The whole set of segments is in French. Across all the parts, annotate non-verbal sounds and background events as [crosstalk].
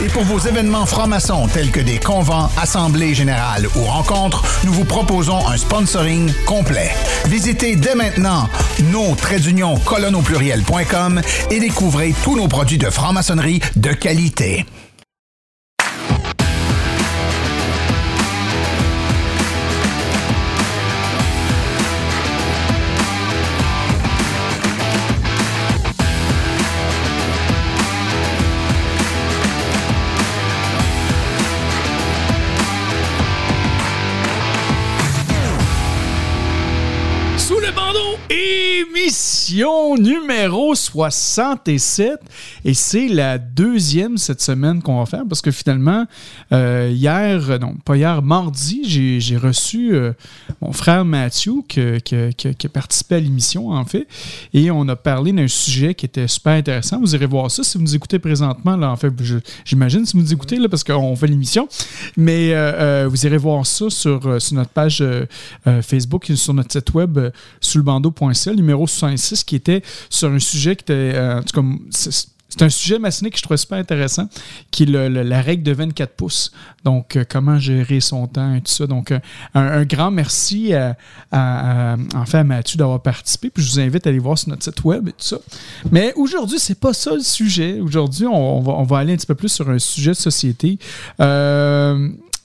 Et pour vos événements francs-maçons tels que des convents, assemblées générales ou rencontres, nous vous proposons un sponsoring complet. Visitez dès maintenant nos pluriel.com et découvrez tous nos produits de franc-maçonnerie de qualité. Le bandeau, numéro 67. Et c'est la deuxième cette semaine qu'on va faire parce que finalement, euh, hier, euh, non, pas hier, mardi, j'ai reçu euh, mon frère Mathieu que- que- que- qui a participé à l'émission, en fait. Et on a parlé d'un sujet qui était super intéressant. Vous irez voir ça si vous nous écoutez présentement. Là, en fait, j'imagine si vous nous écoutez là, parce qu'on fait l'émission. Mais vous irez voir ça sur, sur notre page Facebook et sur notre site web sous le numéro 66, qui était sur un sujet qui était. euh, c'est- un sujet maçonnique que je trouvais super intéressant, qui est la règle de 24 pouces. Donc, euh, comment gérer son temps et tout ça. Donc, euh, un, grand merci à, à- Mathieu d'avoir participé. Puis, je vous invite à aller voir sur notre site web et tout ça. Mais aujourd'hui, c'est pas ça le sujet. Aujourd'hui, on, va, aller un petit peu plus sur un sujet de société.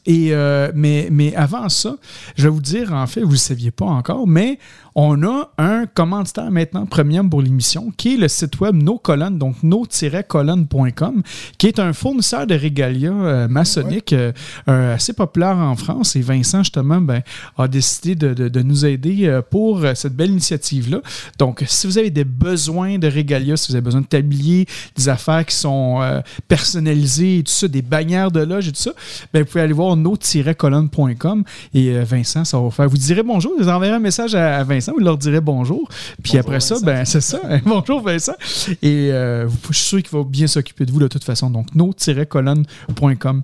Et mais, mais avant ça, je vais vous dire, en fait, vous ne le saviez pas encore, mais on a un commanditaire maintenant premium pour l'émission qui est le site web No Colonnes, donc no-colonne.com, qui est un fournisseur de régalia euh, maçonnique euh, euh, assez populaire en France. Et Vincent, justement, ben, a décidé de, nous aider pour cette belle initiative-là. Donc, si vous avez des besoins de régalia, si vous avez besoin de tabliers, des affaires qui sont personnalisées et tout ça, des bannières de loge et tout ça, ben, vous pouvez aller voir no-colonne.com et Vincent, ça va vous faire. Vous direz bonjour, vous enverrez un message à Vincent, vous leur direz bonjour. Puis après ça, ben, c'est ça. [laughs] bonjour Vincent. Et euh, je suis sûr qu'il va bien s'occuper de vous de toute façon. Donc, no-colonne.com.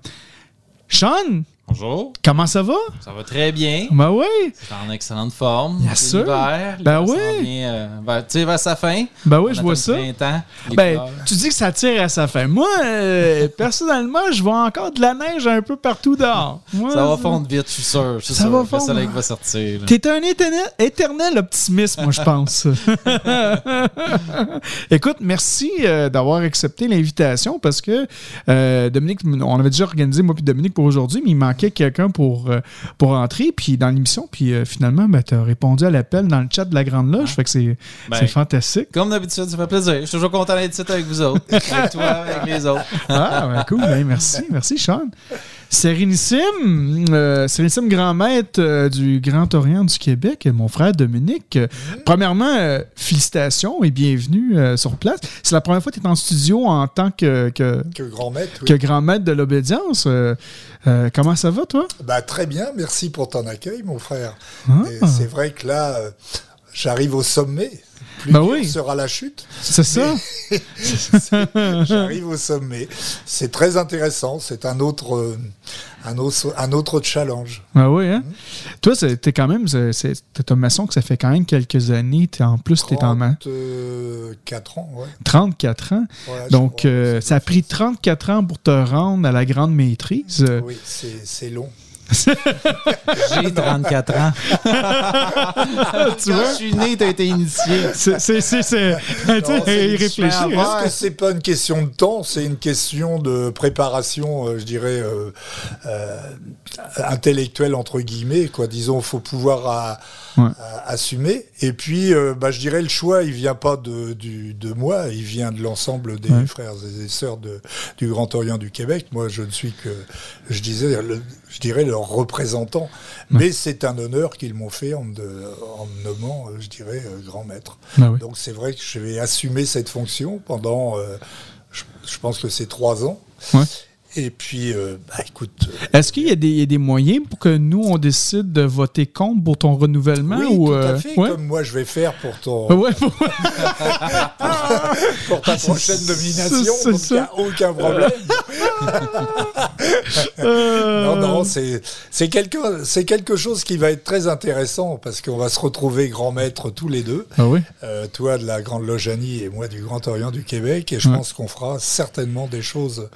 Sean, Bonjour, comment ça va? ça va très bien. Ben oui. C'est en excellente forme. Bien sûr. l'hiver. Ben oui. vient, euh, tu sais, vers sa fin. Ben oui, On je vois le ça. printemps, Ben, fleurs. tu dis que ça tire à sa fin. Moi, euh, [laughs] personnellement, je vois encore de la neige un peu partout dehors. Moi, ça va fondre vite, je suis sûr. Je suis Ça sûr. va Le fondre. soleil va sortir. T'es un éternel, éternel optimiste, moi, je pense. [laughs] Écoute, merci euh, d'avoir accepté l'invitation parce que Dominique, on avait déjà organisé, moi puis Dominique, pour aujourd'hui, mais il manquait quelqu'un pour, euh, pour entrer puis dans l'émission. Puis euh, finalement, ben, tu as répondu à l'appel dans le chat de la Grande Loge. Fait que c'est Ben, fantastique. Comme d'habitude, ça fait plaisir. Je suis toujours content d'être ici avec vous autres. [laughs] avec toi, avec les autres. Ah, ben, cool. Ben, merci. Merci, Sean. Sérénissime, euh, Sérénissime grand maître euh, du Grand Orient du Québec, mon frère Dominique. Euh, Premièrement, euh, félicitations et bienvenue euh, sur place. C'est la première fois que tu es en studio en tant que, que, Que grand maître, oui. que grand maître de l'obédience. Comment ça va, toi? Bah, très bien, merci pour ton accueil, mon frère. Ah. C'est vrai que là, j'arrive au sommet. Plus Bah oui. sera la chute. C'est ça? [laughs] J'arrive au sommet. C'est très intéressant. C'est un autre, euh, un autre, un autre challenge. Ah oui, hein? Toi, c'est- t'es quand même, t'es un maçon que ça fait quand même quelques années. T'es- en plus, t'es en ma- 34 ans, ouais. 34 ans. Donc, euh, ça a pris 34 ans pour te rendre à la grande maîtrise. Oui, c'est long. J'ai 34 ans. [laughs] tu Quand vois? je suis né, t'as été initié. C'est, c'est, c'est, c'est- il réfléchit. Parce que c'est pas une question de temps, c'est une question de préparation, euh, je dirais, euh, euh, intellectuelle entre guillemets. Quoi, disons, faut pouvoir à- Ouais. à- assumer. Et puis, euh, bah, je dirais, le choix, il vient pas de, du, de moi, il vient de l'ensemble des Ouais. frères et sœurs de, du Grand Orient du Québec. Moi, je ne suis que, je disais, le- je dirais leur représentant. Mais c'est un honneur qu'ils m'ont fait en me, de- en me nommant, euh, je dirais, euh, grand maître. Oui. Donc c'est vrai que je vais assumer cette fonction pendant, euh, je, je pense que c'est trois ans. Ouais. Et puis, euh, bah, écoute, euh, Est-ce qu'il y a, des, il y a des moyens pour que nous, on décide de voter contre pour ton renouvellement? oui, ou, tout euh, à fait, ouais? comme moi je vais faire pour ton, Ouais, pour- [laughs] pour ta prochaine c'est- nomination, il n'y a aucun problème. [laughs] Euh, Non, non, c'est quelque, quelque chose qui va être très intéressant parce qu'on va se retrouver grand maître tous les deux. Ah oui? Euh, toi de la Grande Loganie et moi du Grand Orient du Québec. Et je Ouais. pense qu'on fera certainement des choses,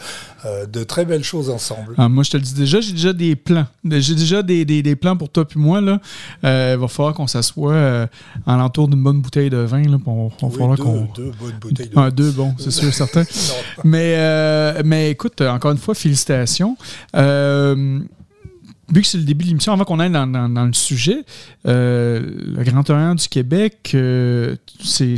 euh, de très belles choses ensemble. Ah, moi, je te le dis déjà, j'ai déjà des plans. J'ai déjà des, des- des plans pour toi puis moi. Là. Euh, il va falloir qu'on s'assoie en l'entour d'une bonne bouteille de vin. Là, on, on Oui, deux, deux bonnes bouteilles de Ah, deux, bon, c'est sûr, certain. [laughs] Mais, mais écoute, encore une fois, félicitations. Euh, vu que c'est le début de l'émission, avant qu'on aille dans, dans- dans le sujet, euh, le Grand Orient du Québec, euh, c'est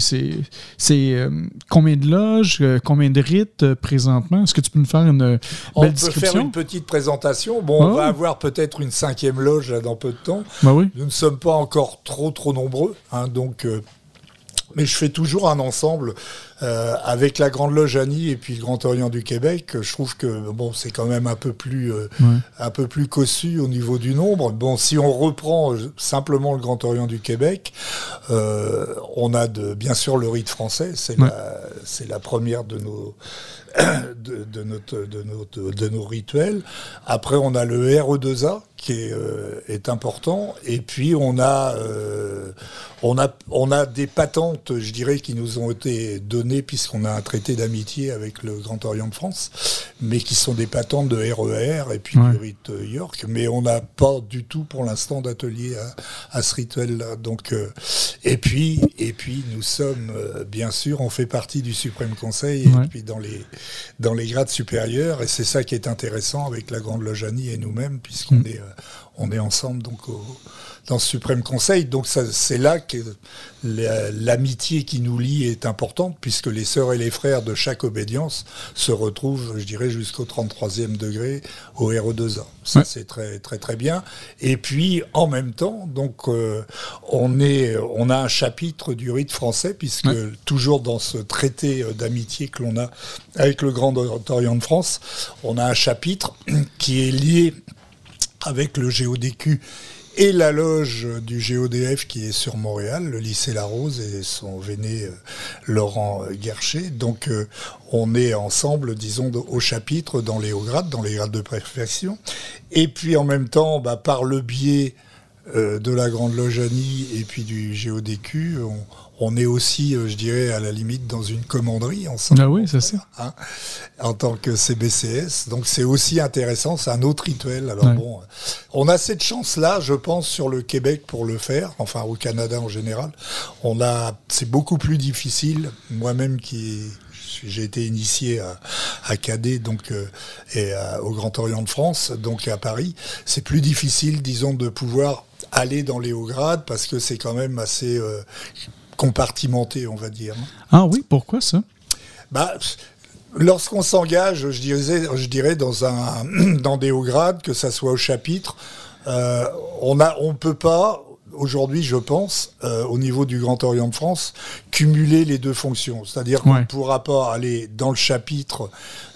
euh, combien de loges, combien de rites présentement? Est-ce que tu peux nous faire une euh, On belle peut description? faire une petite présentation. Bon, on Ah. va avoir peut-être une cinquième loge là, dans peu de temps. Oui. Nous ne sommes pas encore trop trop nombreux, hein, donc. mais je fais toujours un ensemble euh, avec la Grande Loge Annie et puis le Grand Orient du Québec. Je trouve que bon, c'est quand même un peu plus euh, Ouais. un peu plus cossu au niveau du nombre. Bon, si on reprend euh, simplement le Grand Orient du Québec, euh, on a de, bien sûr le rite français, c'est Ouais. la, c'est la première de nos, [coughs] de, de notre, de, notre- de nos rituels. Après, on a le RE2A qui est, est important. Et puis, on a, on, a, on a des patentes, je dirais, qui nous ont été données puisqu'on a un traité d'amitié avec le Grand Orient de France, mais qui sont des patentes de RER et puis Ouais. du rite euh, York. Mais on n'a pas du tout pour l'instant d'atelier à, à ce rituel-là. Donc, euh, et puis, et puis, nous sommes, euh, bien sûr, on fait partie du Suprême Conseil Ouais. et puis dans les, dans les grades supérieurs. Et c'est ça qui est intéressant avec la Grande Loge Annie et nous-mêmes, puisqu'on Mm. est, euh, on est ensemble donc au- dans ce Suprême Conseil. Donc c'est là que la- l'amitié qui nous lie est importante, puisque les sœurs et les frères de chaque obédience se retrouvent, je dirais, jusqu'au 33e degré au RE2A. Ça, Ouais. c'est très, très, très bien. Et puis, en même temps, donc, euh, on, est, on a un chapitre du rite français, puisque Ouais. toujours dans ce traité euh, d'amitié que l'on a avec le Grand Orient de France, on a un chapitre qui est lié avec le GODQ et la loge du GODF qui est sur Montréal, le lycée La Rose et son véné euh, Laurent euh, Guercher. Donc euh, on est ensemble, disons, au chapitre dans les hauts grades, dans les grades de perfection. Et puis en même temps, bah, par le biais de la Grande Loge Annie et puis du GODQ, on est aussi, euh, je dirais, à la limite dans une commanderie ensemble Ah oui, c'est ça. hein, en tant que CBCS. Donc c'est aussi intéressant, c'est un autre rituel. Alors Ouais. bon, euh, on a cette chance-là, je pense, sur le Québec pour le faire, enfin au Canada en général. On a, c'est beaucoup plus difficile. Moi-même qui j'ai été initié à, à Cadet donc euh, et à- au Grand Orient de France, donc à Paris. C'est plus difficile, disons, de pouvoir aller dans les hauts grades parce que c'est quand même assez euh, compartimenté, on va dire. Ah oui, pourquoi ça? Bah, lorsqu'on s'engage, je dirais, je dirais dans, un, [clears throat] dans des hauts grades, que ça soit au chapitre, euh, on on peut pas aujourd'hui, je pense, euh, au niveau du Grand Orient de France, cumuler les deux fonctions. C'est-à-dire qu'on ne Ouais. pourra pas aller dans le chapitre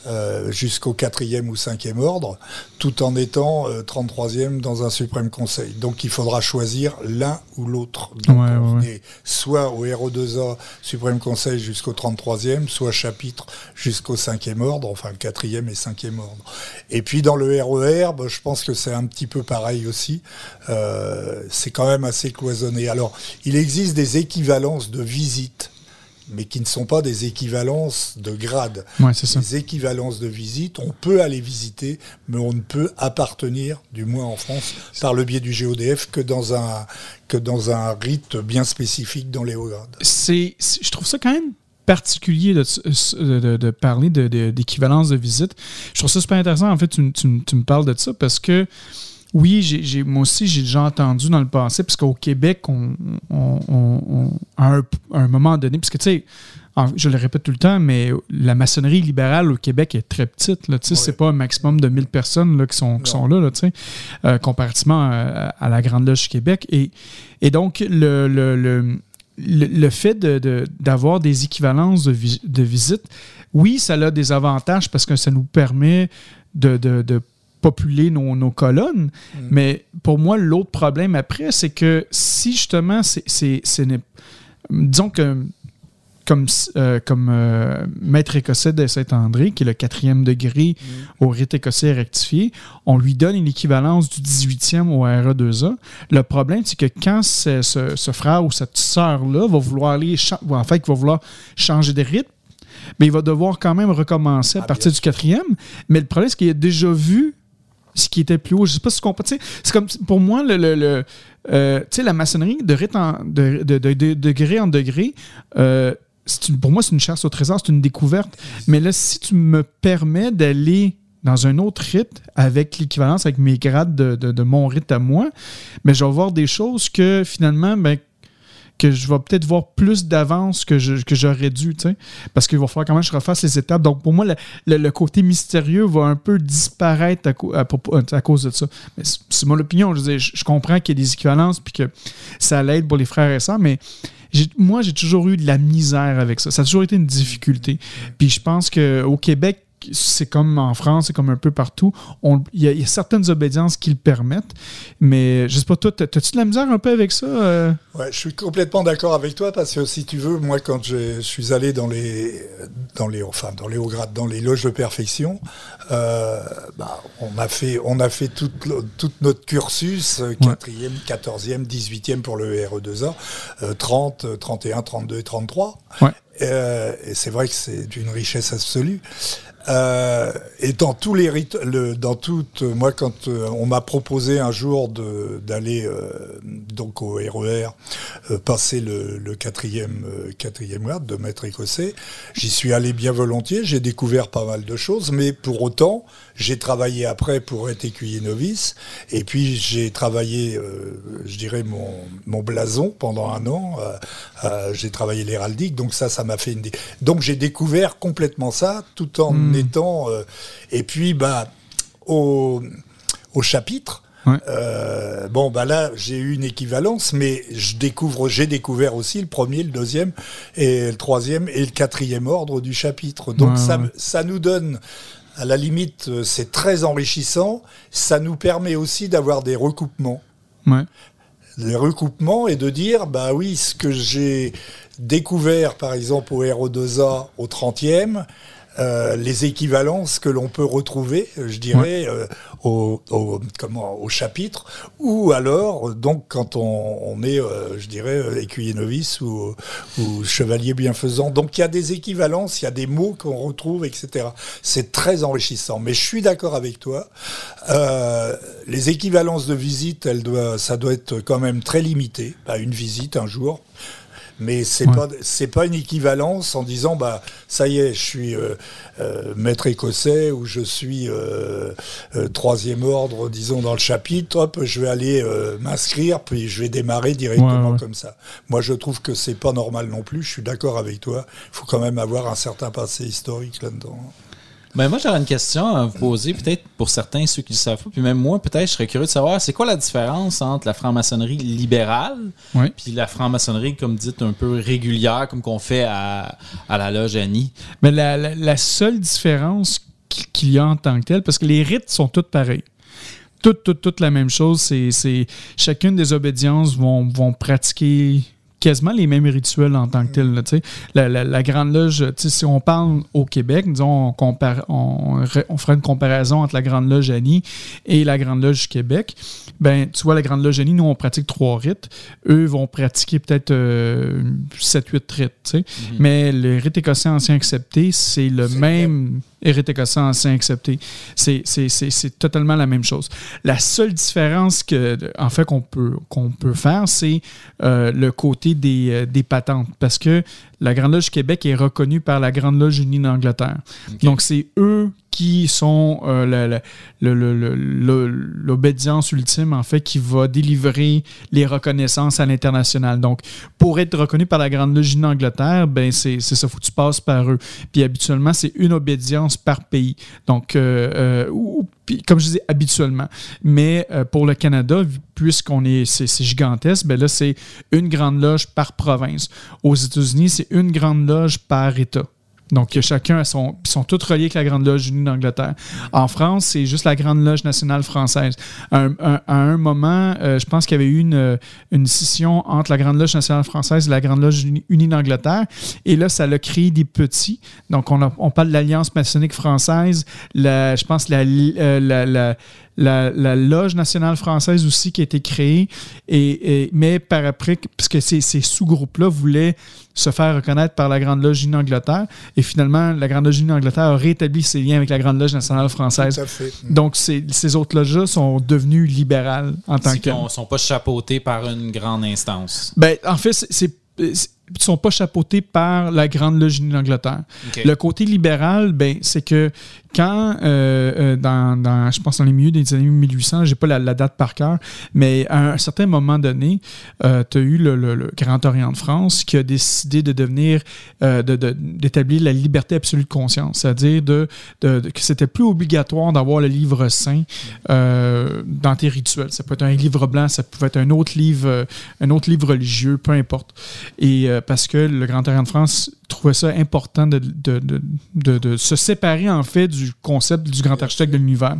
euh, jusqu'au quatrième ou cinquième ordre, tout en étant euh, 33e dans un suprême conseil. Donc il faudra choisir l'un ou l'autre. Donc Ouais, on ouais, ouais. est soit au RO2A suprême conseil jusqu'au 33e, soit chapitre jusqu'au cinquième ordre, enfin le quatrième et cinquième ordre. Et puis dans le RER, bah, je pense que c'est un petit peu pareil aussi. Euh, c'est quand même assez cloisonné. Alors il existe des équivalences de visites mais qui ne sont pas des équivalences de grade. Ouais, c'est ça. Les équivalences de visite, on peut aller visiter, mais on ne peut appartenir, du moins en France, par le biais du GODF, que dans un, que dans un rite bien spécifique dans les hauts grades. C'est, je trouve ça quand même particulier de, de- de- de parler d'équivalence de, visite. Je trouve ça super intéressant. En fait, tu me parles de ça parce que, oui, j'ai, moi aussi, j'ai déjà entendu dans le passé, parce qu'au Québec, on, on- on- on- à, un, à un moment donné, parce que, tu sais, je le répète tout le temps, mais la maçonnerie libérale au Québec est très petite. Là, tu sais, Oui. C'est pas un maximum de 1000 personnes là, qui, sont, qui Non. sont là, là, tu sais, euh, comparativement à, à la Grande Loge du Québec. Et, et donc, le, le, le, le- le fait de- de- d'avoir des équivalences de, vi- de visite, oui, ça a des avantages parce que ça nous permet de, de- de populer nos, nos colonnes. Mais pour moi, l'autre problème après, c'est que si justement, c'est, disons que comme, euh, comme euh, maître écossais de Saint-André, qui est le quatrième degré au rite écossais rectifié, on lui donne une équivalence du 18e au RE2A. Le problème, c'est que quand ce, ce- frère ou cette sœur-là va vouloir aller, en fait, va vouloir changer de rite, mais il va devoir quand même recommencer à Ah, partir bien du quatrième. Mais le problème, c'est qu'il a déjà vu ce qui était plus haut. Je sais pas si tu comprends. C'est comme pour moi, le, euh, la maçonnerie de, en- de, de- de- de degré en degré, euh, une- pour moi, c'est une chasse au trésor, c'est une découverte. Mais là, si tu me permets d'aller dans un autre rite avec l'équivalence, avec mes grades de, de- de mon rite à moi, mais je vais voir des choses que finalement, ben, que je vais peut-être voir plus d'avance que, que j'aurais dû, tu sais. Parce qu'il va falloir quand même que je refasse les étapes. Donc, pour moi, le, le- côté mystérieux va un peu disparaître à, euh, cause de ça. Mais c'est mon opinion. Je, je, comprends qu'il y a des équivalences puis que ça l'aide pour les frères et sœurs, mais moi, j'ai toujours eu de la misère avec ça. Ça a toujours été une difficulté. Puis je pense qu'au Québec, c'est comme en France, c'est comme un peu partout. Il y, a- il y a certaines obédiences qui le permettent, mais je sais pas, toi, t'as-tu de la misère un peu avec ça? euh? Ouais, je suis complètement d'accord avec toi parce que si tu veux, moi quand je, suis allé dans les dans les enfin dans les hauts grades, dans les loges de perfection, euh, bah, on a fait on a fait tout, notre cursus euh, quatrième, quatorzième, dix-huitième pour le RE2A, euh, 30, euh, 31, 32 et 33. Ouais. Euh, et c'est vrai que c'est d'une richesse absolue. Euh, et dans tous les rites, dans toutes, moi quand euh, on m'a proposé un jour d'aller euh, donc au RER euh, passer le, quatrième euh, quatrième de maître écossais, j'y suis allé bien volontiers. J'ai découvert pas mal de choses, mais pour autant, j'ai travaillé après pour être écuyer novice, et puis j'ai travaillé, euh, je dirais mon mon blason pendant un an. Euh, euh, j'ai travaillé l'héraldique, donc ça, ça m'a fait une. Donc j'ai découvert complètement ça, tout en étant. euh, et puis, bah, au, au chapitre. Ouais. euh, bon, bah là, j'ai eu une équivalence, mais je découvre, j'ai découvert aussi le premier, le deuxième, et le troisième et le quatrième ordre du chapitre. Donc Ouais, ça, ouais. ça nous donne, à la limite, euh, c'est très enrichissant. Ça nous permet aussi d'avoir des recoupements Ouais. les recoupements et de dire, bah oui, ce que j'ai découvert, par exemple, au RO2A au 30e, euh, les équivalences que l'on peut retrouver, je dirais, euh, au, au- comment, au chapitre, ou alors, donc, quand on, on est, euh, je dirais, euh, écuyer novice ou, ou chevalier bienfaisant. Donc, il y a des équivalences, il y a des mots qu'on retrouve, etc. C'est très enrichissant. Mais je suis d'accord avec toi. Euh, les équivalences de visite, elles doivent, ça doit être quand même très limité. Pas une visite un jour. Mais c'est Ouais. pas c'est pas une équivalence en disant bah ça y est je suis euh, euh, maître écossais ou je suis euh, troisième ordre disons dans le chapitre hop je vais aller m'inscrire puis je vais démarrer directement Ouais, ouais. comme ça. Moi je trouve que c'est pas normal non plus. Je suis d'accord avec toi. Il faut quand même avoir un certain passé historique là-dedans. Ben moi, j'aurais une question à vous poser, peut-être pour certains, ceux qui ne le savent pas, puis même moi, peut-être, je serais curieux de savoir, c'est quoi la différence entre la franc-maçonnerie libérale Ouais. puis la franc-maçonnerie, comme dites, un peu régulière, comme qu'on fait à, à la loge Annie? Mais la, la- la seule différence qu- qu'il y a en tant que telle, parce que les rites sont toutes pareils. Toutes, toutes, toutes la même chose. C'est, c'est- chacune des obédiences vont, vont pratiquer quasiment les mêmes rituels en tant que tels. là. La, la- la Grande Loge, si on parle au Québec, disons, on, compare, on, on fera une comparaison entre la Grande Loge Annie et la Grande Loge du Québec. Ben, tu vois, la Grande Loge Annie, nous, on pratique trois rites. Eux vont pratiquer peut-être 7-8 rites. tu sais. Mais le rite écossais ancien accepté, c'est le même rite écossais ancien accepté. C'est- totalement la même chose. La seule différence que, en fait, qu'on peut, qu'on peut faire, c'est euh, le côté des, euh, des patentes. Parce que la Grande Loge du Québec est reconnue par la Grande Loge unie d'Angleterre. Donc, c'est eux qui sont euh, l'obédience ultime, en fait, qui va délivrer les reconnaissances à l'international. Donc, pour être reconnu par la Grande Loge unie d'Angleterre, ben, c'est ça, faut que tu passes par eux. Puis, habituellement, c'est une obédience par pays. Donc, euh, euh, ou- puis, comme je disais, habituellement. Mais pour le Canada, puisqu'on est, c'est c'est gigantesque, ben là, c'est une grande loge par province. Aux États-Unis, c'est une grande loge par État. Donc, chacun a son. Ils sont tous reliés avec la Grande Loge unie d'Angleterre. En France, c'est juste la Grande Loge nationale française. À un, moment, euh, je pense qu'il y avait eu une, une scission entre la Grande Loge nationale française et la Grande Loge uni- unie d'Angleterre. Et là, ça a créé des petits. Donc, on, on parle de l'Alliance maçonnique française, je pense la, euh, la, la, la Loge nationale française aussi qui a été créée. Et, et- mais par après, puisque ces, ces sous-groupes-là voulaient se faire reconnaître par la Grande Loge unie d'Angleterre. Et finalement, la Grande Loge unie d'Angleterre a rétabli ses liens avec la Grande Loge nationale française. Tout à fait. Donc, ces, ces autres loges-là sont devenues libérales en tant que. ne sont pas chapeautés par une grande instance. Ben, en fait, c'est. ils sont pas chapeautés par la Grande Loge d'Angleterre. Le côté libéral, ben, c'est que quand, euh, euh, dans, je pense dans les milieux des années 1800, j'ai pas la, date par cœur, mais à un certain moment donné, tu as eu le, Grand Orient de France qui a décidé de devenir, euh, de- de- d'établir la liberté absolue de conscience, c'est-à-dire de, de- que c'était plus obligatoire d'avoir le livre saint euh, dans tes rituels. Ça peut être un livre blanc, ça pouvait être un autre livre, euh, un autre livre religieux, peu importe. Et euh, parce que le Grand Orient de France trouvait ça important de- de se séparer en fait du concept du grand architecte de l'univers.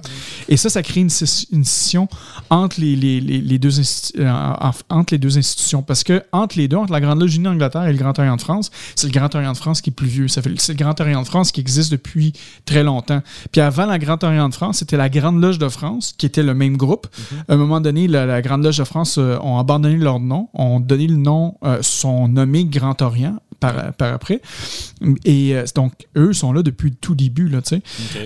Et ça, ça crée une, une scission entre les, les- les- les deux euh, en- entre les deux institutions. Parce que entre les deux, entre la Grande Loge unie d'Angleterre et le Grand Orient de France, c'est le Grand Orient de France qui est plus vieux. C'est le Grand Orient de France qui existe depuis très longtemps. Puis avant la Grand Orient de France, c'était la Grande Loge de France, qui était le même groupe. À un moment donné, la, la Grande Loge de France euh, ont abandonné leur nom, ont donné le nom, euh, sont nommés Grand Orient par, par après. Et euh, donc, eux sont là depuis le tout début, là, tu sais.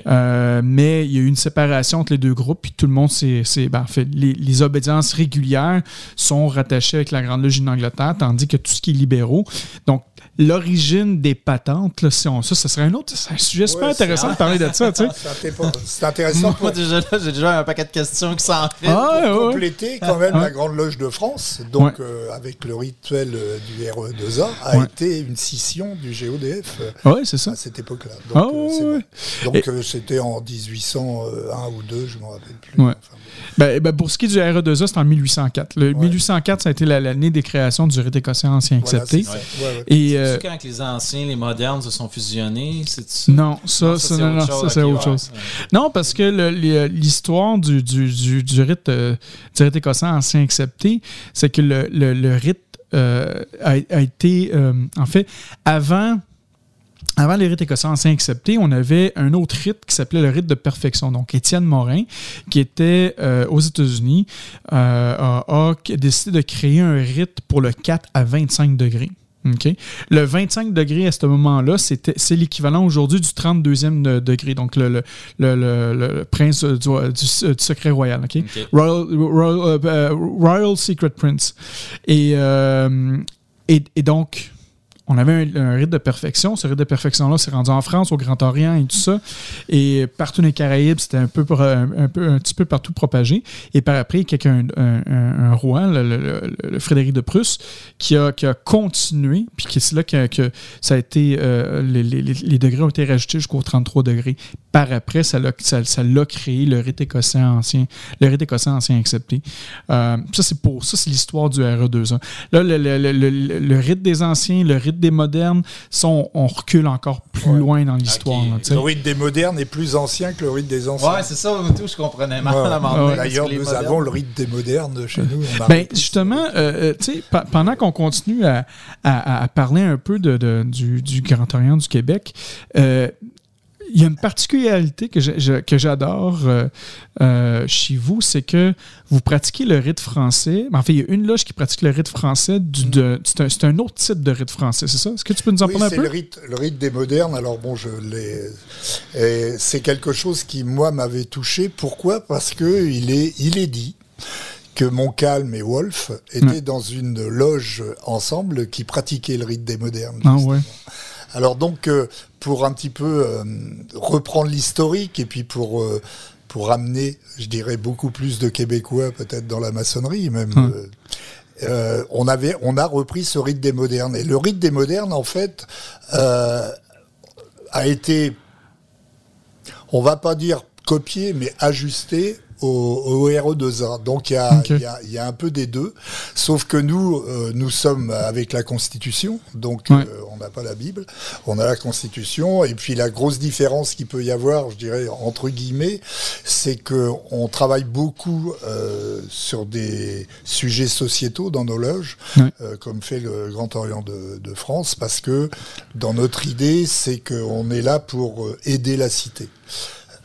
Euh, mais il y a eu une séparation entre les deux groupes, puis tout le monde s'est. ben, en fait, les, les obédiences régulières sont rattachées avec la Grande Loge d'Angleterre, tandis que tout ce qui est libéraux. Donc, l'origine des patentes, là, si on- ça, ce serait un autre. Un sujet super Ouais, intéressant de parler de ça, tu sais. [laughs] C'est inté- C'est intéressant Moi, pour déjà là, j'ai déjà un paquet de questions qui s'en fait. Ah, ouais. compléter quand même Ouais. la Grande Loge de France, donc Ouais. euh, avec le rituel du RE2A, a Ouais. été une scission du GODF euh, Oui, c'est ça. à cette époque-là. Ah, Donc euh, ouais. Donc Et- euh, c'était en 1801 ou 2, je ne me rappelle plus. Ouais. Enfin, Ben, ben, pour ce qui est du RE2A, c'est en 1804. Le 1804, ça a été la- l'année des créations du rite écossais ancien voilà, accepté. Ouais, ouais. Et. C'est euh, quand les anciens, les modernes se sont fusionnés, c'est non, ça, c'est autre ouais. chose. Non, parce que l'histoire du, du, du, du rite, euh, du rite écossais ancien accepté, c'est que le, le- le rite euh, a, été, euh, en fait, avant. Avant les rites écossais anciens acceptés, on avait un autre rite qui s'appelait le rite de perfection. Donc, Étienne Morin, qui était euh, aux États-Unis, a décidé de créer un rite pour le 4 à 25 degrés. OK? Le 25 degrés à ce moment-là, c'était- c'est l'équivalent aujourd'hui du 32e de- degré, donc le, le, le, prince du, du- du secret royal. OK? Royal, Royal, euh, Royal Secret Prince. Et, euh, et, et donc, on avait un, un rite de perfection. Ce rite de perfection-là s'est rendu en France, au Grand Orient et tout ça. Et partout dans les Caraïbes, c'était un peu, un, petit peu partout propagé. Et par après, quelqu'un, un, un- un roi, le, Frédéric de Prusse, qui a, qui a continué, puis c'est là que, ça a été, euh, les, les- degrés ont été rajoutés jusqu'au 33 degrés. Par après, ça l'a ça, ça l'a créé le rite écossais ancien, le rite écossais ancien accepté. Euh, ça, c'est pour ça, c'est l'histoire du RE2A. Là, le, le- le- le- le rite des anciens, le rite des modernes, ça, on, on recule encore plus Ouais. loin dans l'histoire. Ok. là, tu sais. Le rite des modernes est plus ancien que le rite des anciens. Ouais, c'est ça, tout, je comprenais mal Ouais. Ouais. D'ailleurs, nous modernes- avons le rite des modernes chez nous. Ben, justement, euh, euh, tu sais, pe- pendant qu'on continue à, à- à parler un peu de, de- du, du Grand Orient du Québec, euh, il y a une particularité que je- je- que j'adore euh, euh, chez vous, c'est que vous pratiquez le rite français. En fait, il y a une loge qui pratique le rite français. Du, de- c'est, un, c'est un autre type de rite français, c'est ça? Est-ce que tu peux nous en Oui, parler un c'est peu? le rite, le rite des modernes. Alors bon, je l'ai. et C'est quelque chose qui moi m'avait touché. Pourquoi? Parce que il est, il est dit que Montcalm et Wolfe étaient dans une loge ensemble qui pratiquait le rite des modernes. Ah ouais. Alors donc, euh, pour un petit peu euh, reprendre l'historique et puis pour euh, pour amener, je dirais, beaucoup plus de Québécois peut-être dans la maçonnerie même. Hum. euh, on avait, on a repris ce rite des modernes. Et le rite des modernes, en fait, euh, a été, on va pas dire copié, mais ajusté au, au RE2A. Donc il y, a, il y a- il y a un peu des deux. Sauf que nous, euh, nous sommes avec la Constitution, donc Ouais. euh, on n'a pas la Bible, on a la Constitution. Et puis la grosse différence qu'il peut y avoir, je dirais entre guillemets, c'est que on travaille beaucoup euh, sur des sujets sociétaux dans nos loges, Ouais. euh, comme fait le Grand Orient de, de France, parce que dans notre idée, c'est qu'on est là pour euh, aider la cité.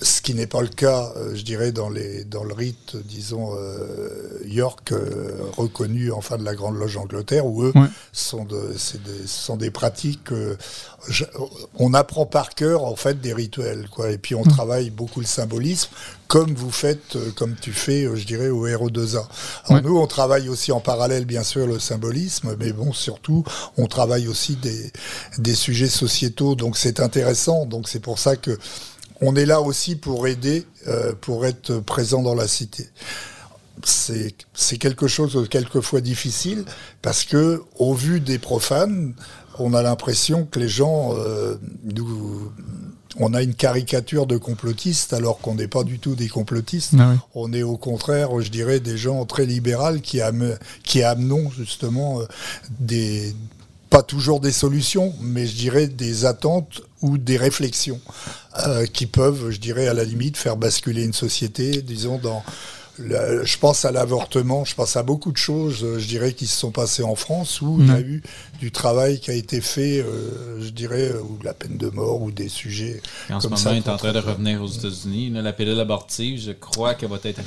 Ce qui n'est pas le cas, euh, je dirais, dans, les, dans le rite, disons, euh, York, euh, reconnu enfin de la Grande Loge d'Angleterre, où eux Ouais. sont, de, c'est des, ce sont des pratiques. euh, je- on apprend par cœur, en fait, des rituels. Quoi, et puis on travaille beaucoup le symbolisme, comme vous faites, euh, comme tu fais, euh, je dirais, au RO2A. Alors Ouais. nous, on travaille aussi en parallèle, bien sûr, le symbolisme, mais bon, surtout, on travaille aussi des, des sujets sociétaux. Donc c'est intéressant. Donc c'est pour ça que on est là aussi pour aider, euh, pour être présent dans la cité. C'est c'est quelque chose de quelquefois difficile parce que au vu des profanes, on a l'impression que les gens euh, nous on a une caricature de complotistes alors qu'on n'est pas du tout des complotistes. Ah oui. On est au contraire, je dirais, des gens très libérales qui, am qui amenons justement euh, des pas toujours des solutions, mais je dirais des attentes ou des réflexions euh, qui peuvent, je dirais, à la limite, faire basculer une société, disons, dans... le- je pense à l'avortement, je pense à beaucoup de choses, euh, je dirais, qui se sont passées en France où il y a eu du travail qui a été fait, euh, je dirais, ou de la peine de mort ou des sujets Et en ce comme moment, ça. il est en train de revenir aux États-Unis. La pilule abortive, je crois qu'elle va être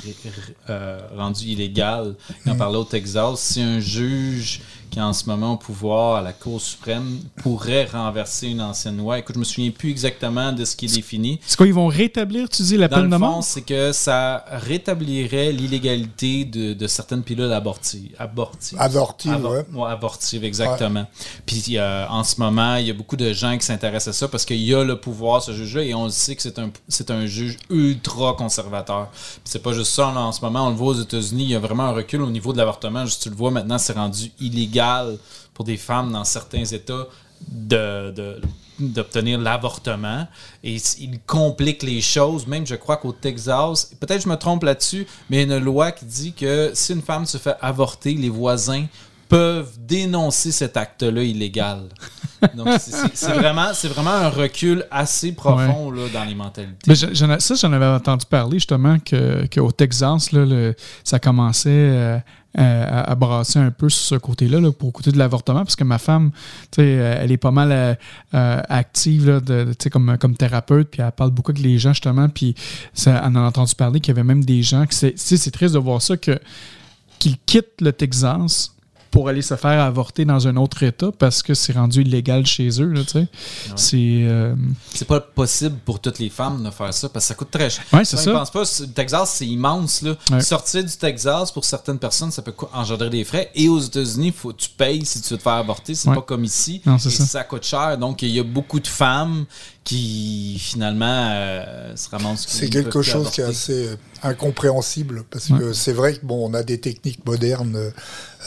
euh, rendue illégale. Il en parlait au Texas. Si un juge qui est en ce moment au pouvoir à la Cour suprême pourrait renverser une ancienne loi, écoute, je me souviens plus exactement de ce qui est défini. C'est quoi, ils vont rétablir, tu dis, la Dans peine le de fond, mort? c'est que ça rétablirait l'illégalité de, de certaines pilules abortives. Abortives. Avortives, Abor- ouais. abortives, exactement. Puis euh, en ce moment, il y a beaucoup de gens qui s'intéressent à ça parce qu'il y a le pouvoir, ce juge-là, et on le sait que c'est un, c'est un juge ultra conservateur. Puis c'est pas juste ça, là, en ce moment, on le voit aux États-Unis, il y a vraiment un recul au niveau de l'avortement. Juste, tu le vois maintenant, c'est rendu illégal pour des femmes dans certains États de, de- d'obtenir l'avortement. Et il complique les choses. Même je crois qu'au Texas peut-être je me trompe là-dessus mais il y a une loi qui dit que si une femme se fait avorter les voisins peuvent dénoncer cet acte-là illégal. [laughs] Donc c'est- vraiment c'est vraiment un recul assez profond là, dans les mentalités. Mais je- ça, j'en avais entendu parler justement que- qu'au Texas, là, le- ça commençait euh, à, à brasser un peu sur ce côté-là, là, pour côté de l'avortement, parce que ma femme, euh, elle est pas mal euh, euh, active là, de, comme, comme thérapeute, puis elle parle beaucoup avec les gens justement, puis ça, on a entendu parler qu'il y avait même des gens qui, c'est triste de voir ça, que qu'ils quittent le Texas pour aller se faire avorter dans un autre État parce que c'est rendu illégal chez eux. Là, tu sais. C'est. euh, c'est pas possible pour toutes les femmes de faire ça parce que ça coûte très cher. Ouais, c'est Je ça. pense pas. c'est- Le Texas, c'est immense. Là. Ouais. Sortir du Texas, pour certaines personnes, ça peut engendrer des frais. Et aux États-Unis, faut tu payes si tu veux te faire avorter. C'est Ouais. pas comme ici. Non, c'est et ça. coûte cher. Donc, il y a beaucoup de femmes qui, finalement, euh, se ramassent. C'est quelque chose qui est assez euh, incompréhensible parce que c'est vrai que bon, on a des techniques modernes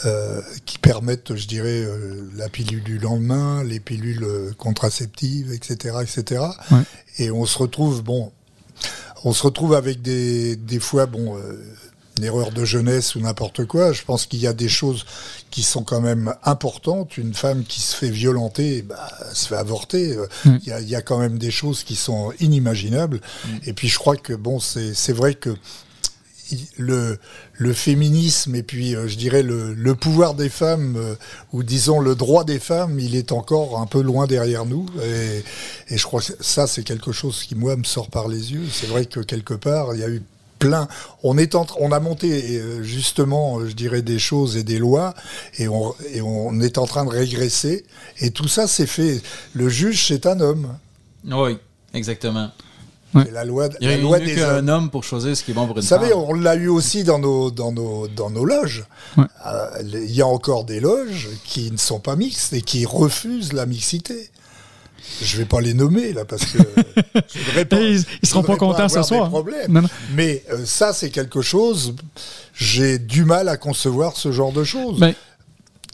euh, qui permettent, je dirais, euh, la pilule du lendemain, les pilules euh, contraceptives, etc., etc. Ouais. Et on se retrouve, bon, on se retrouve avec des, des fois, bon, euh, une erreur de jeunesse ou n'importe quoi. Je pense qu'il y a des choses qui sont quand même importantes. Une femme qui se fait violenter, bah, se fait avorter. Euh, Mm. Il y, a, il y a quand même des choses qui sont inimaginables. Et puis je crois que bon, c'est vrai que le, le féminisme et puis euh, je dirais le, le pouvoir des femmes euh, ou disons le droit des femmes, il est encore un peu loin derrière nous et, et je crois que ça c'est quelque chose qui moi me sort par les yeux. C'est vrai que quelque part il y a eu plein. On est en on a monté euh, justement, je dirais des choses et des lois et on, et on est en train de régresser et tout ça c'est fait. Le juge c'est un homme. Oui, exactement. C'est la loi, Il y la a loi des hommes. homme pour choisir ce qui est bon pour une Vous savez, on l'a eu aussi dans nos, dans nos, dans nos loges. Ouais. Euh, Il y a encore des loges qui ne sont pas mixtes et qui refusent la mixité. Je vais pas les nommer là parce que [laughs] je voudrais pas, Ils- je seront pas contents ce soir. problèmes. Non, non. Mais euh, ça, c'est quelque chose. J'ai du mal à concevoir ce genre de choses. Ben,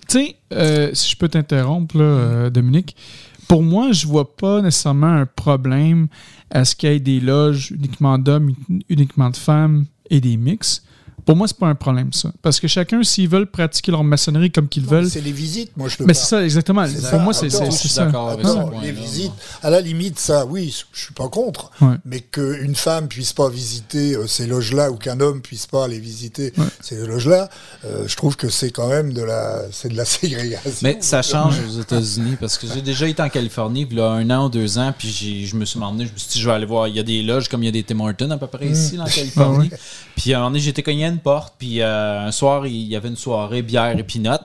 tu sais, euh, si je peux t'interrompre, Dominique, pour moi, je vois pas nécessairement un problème à ce qu'il y ait des loges uniquement d'hommes, uniquement de femmes et des mix. Pour moi, c'est pas un problème, ça. Parce que chacun, s'ils veulent pratiquer leur maçonnerie comme qu'ils veulent. c'est les visites, moi je peux Mais c'est ça, exactement. Pour ça. moi, c'est ça. d'accord avec Non, les visites, à la limite, ça, oui, je suis pas contre. Ouais. Mais qu'une femme puisse pas visiter euh, ces loges-là ou qu'un homme puisse pas aller visiter Ouais. ces loges-là, euh, je trouve que c'est quand même de la, c'est de la [laughs] ségrégation. Mais ça change aux États-Unis parce que j'ai déjà été en Californie, puis là, un an ou deux ans, puis je me suis emmené, je me suis dit, je vais aller voir. Il y a des loges comme il y a des Tim Hortons à peu près ici, là, en Californie. Puis à un moment donné, j'étais cogné une porte, puis euh, un soir, il y avait une soirée bière et peanut.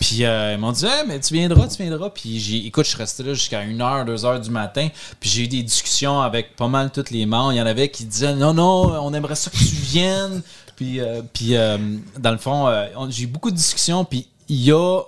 Puis euh, ils m'ont dit, mais tu viendras, tu viendras. Puis j'ai, écoute, je suis resté là jusqu'à 1h, 2h du matin, puis j'ai eu des discussions avec pas mal tous les membres. Il y en avait qui disaient, non, non, on aimerait ça que tu viennes. Puis, euh, puis dans le fond, on- j'ai eu beaucoup de discussions, puis il y a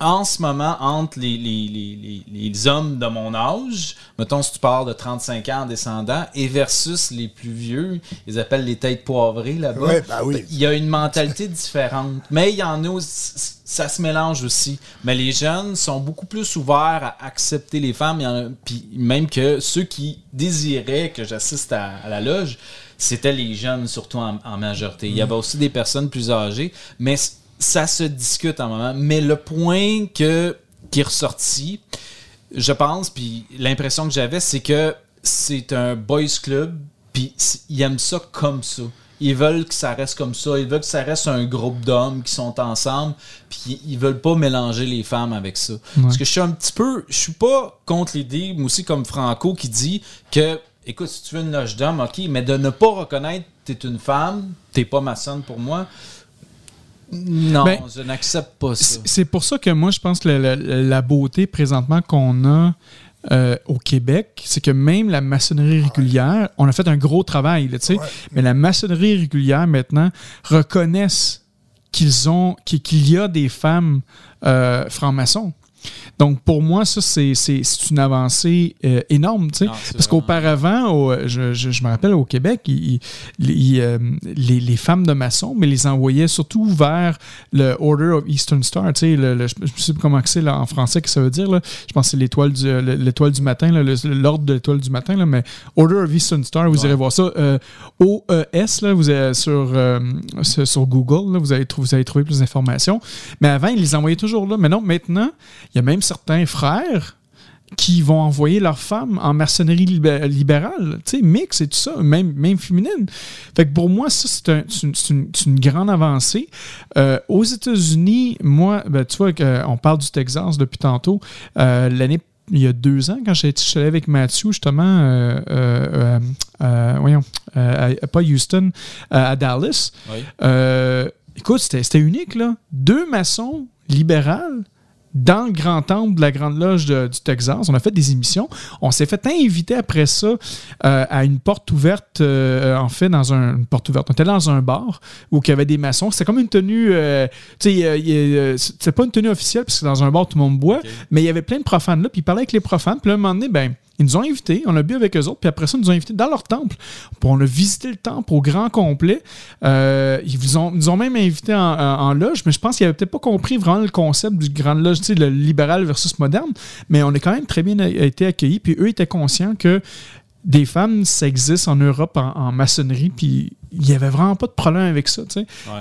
en ce moment, entre les, les, les, les, les hommes de mon âge, mettons si tu parles de 35 ans en descendant, et versus les plus vieux, ils appellent les têtes poivrées là-bas. Ouais, bah oui. Il y a une mentalité [laughs] différente. Mais il y en a aussi, ça se mélange aussi. Mais les jeunes sont beaucoup plus ouverts à accepter les femmes, puis même que ceux qui désiraient que j'assiste à, à la loge, c'était les jeunes surtout en, en majorité. Il y avait aussi des personnes plus âgées, mais ça se discute en moment. Mais le point que, qui est ressorti, je pense, puis l'impression que j'avais, c'est que c'est un boys club, puis ils aiment ça comme ça. Ils veulent que ça reste comme ça. Ils veulent que ça reste un groupe d'hommes qui sont ensemble, puis ils veulent pas mélanger les femmes avec ça. Parce que je suis un petit peu, je suis pas contre l'idée, moi aussi comme Franco qui dit que, écoute, si tu veux une loge d'hommes, ok, mais de ne pas reconnaître que t'es une femme, t'es pas maçonne pour moi. Non, Ben, je n'accepte pas ça. C'est pour ça que moi, je pense que la, la- la beauté présentement qu'on a euh, au Québec, c'est que même la maçonnerie régulière, on a fait un gros travail, là, tu sais, Ouais. mais la maçonnerie régulière maintenant reconnaissent qu'ils ont qu'il qu'il y a des femmes euh, francs-maçons. Donc pour moi, ça, c'est une avancée euh, énorme. tu sais. Parce qu'auparavant, au- je, je- je me rappelle au Québec, euh, les, les femmes de maçons, mais les envoyaient surtout vers le Order of Eastern Star. tu sais, le- le- je ne sais pas comment c'est en français que ça veut dire. là. Je pense que c'est l'étoile du, l'étoile du matin, l'ordre de l'étoile du matin, là, mais Order of Eastern Star, vous Ouais. irez voir ça. Euh, OES, là, vous avez, sur, sur, Google, là, vous, allez vous allez trouver plus d'informations. Mais avant, ils les envoyaient toujours là. Mais non, maintenant, il y a même certains frères qui vont envoyer leurs femmes en mercennerie libé- libérale, tu sais, mix et tout ça, même, même féminine. Fait que pour moi, ça, c'est un- c'est une, grande avancée. Euh, aux États-Unis, moi, ben, tu vois, que, on parle du Texas depuis tantôt. Euh, L'année il y a deux ans, quand suis allé avec Mathieu, justement, euh, euh, euh, euh, voyons, euh, à- pas Houston, euh, à Dallas. Oui. Euh, écoute, c'était c'était unique, là. Deux maçons libérales dans le grand temple de la Grande Loge de- du Texas. On a fait des émissions. On s'est fait inviter après ça euh, à une porte ouverte, euh, en fait, dans un, une porte ouverte. On était dans un bar où il y avait des maçons. C'était comme une tenue, euh, tu sais, euh, c'était pas une tenue officielle parce que dans un bar, tout le monde boit, mais il y avait plein de profanes là, puis ils parlaient avec les profanes. Puis là, à un moment donné, ben, ils nous ont invités, on a bu avec eux autres, puis après ça, ils nous ont invités dans leur temple. Puis on a visité le temple au grand complet. Euh, ils vous ont, ils nous ont même invités en, en- loge, mais je pense qu'ils n'avaient peut-être pas compris vraiment le concept du grand loge, tu sais, le libéral versus moderne. Mais on a quand même très bien été accueillis, puis eux étaient conscients que des femmes, ça existe en Europe en, maçonnerie, puis il n'y avait vraiment pas de problème avec ça.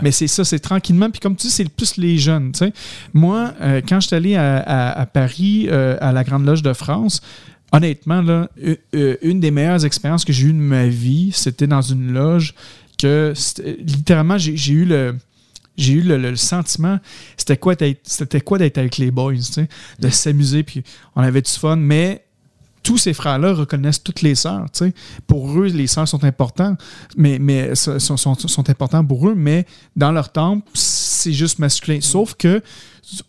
Mais c'est ça, c'est tranquillement, puis comme tu dis, c'est plus les jeunes, tu sais. Moi, euh, quand je suis allé à, Paris, euh, à la Grande Loge de France, honnêtement, là, une des meilleures expériences que j'ai eues de ma vie, c'était dans une loge que, littéralement, j'ai eu le j'ai eu le, sentiment, c'était quoi d'être quoi d'être avec les boys, tu sais, de s'amuser, puis on avait du fun, mais tous ces frères-là reconnaissent toutes les sœurs. Pour eux, les sœurs sont importantes, mais, mais sont, sont, importants pour eux, mais dans leur temple, c'est juste masculin. Sauf que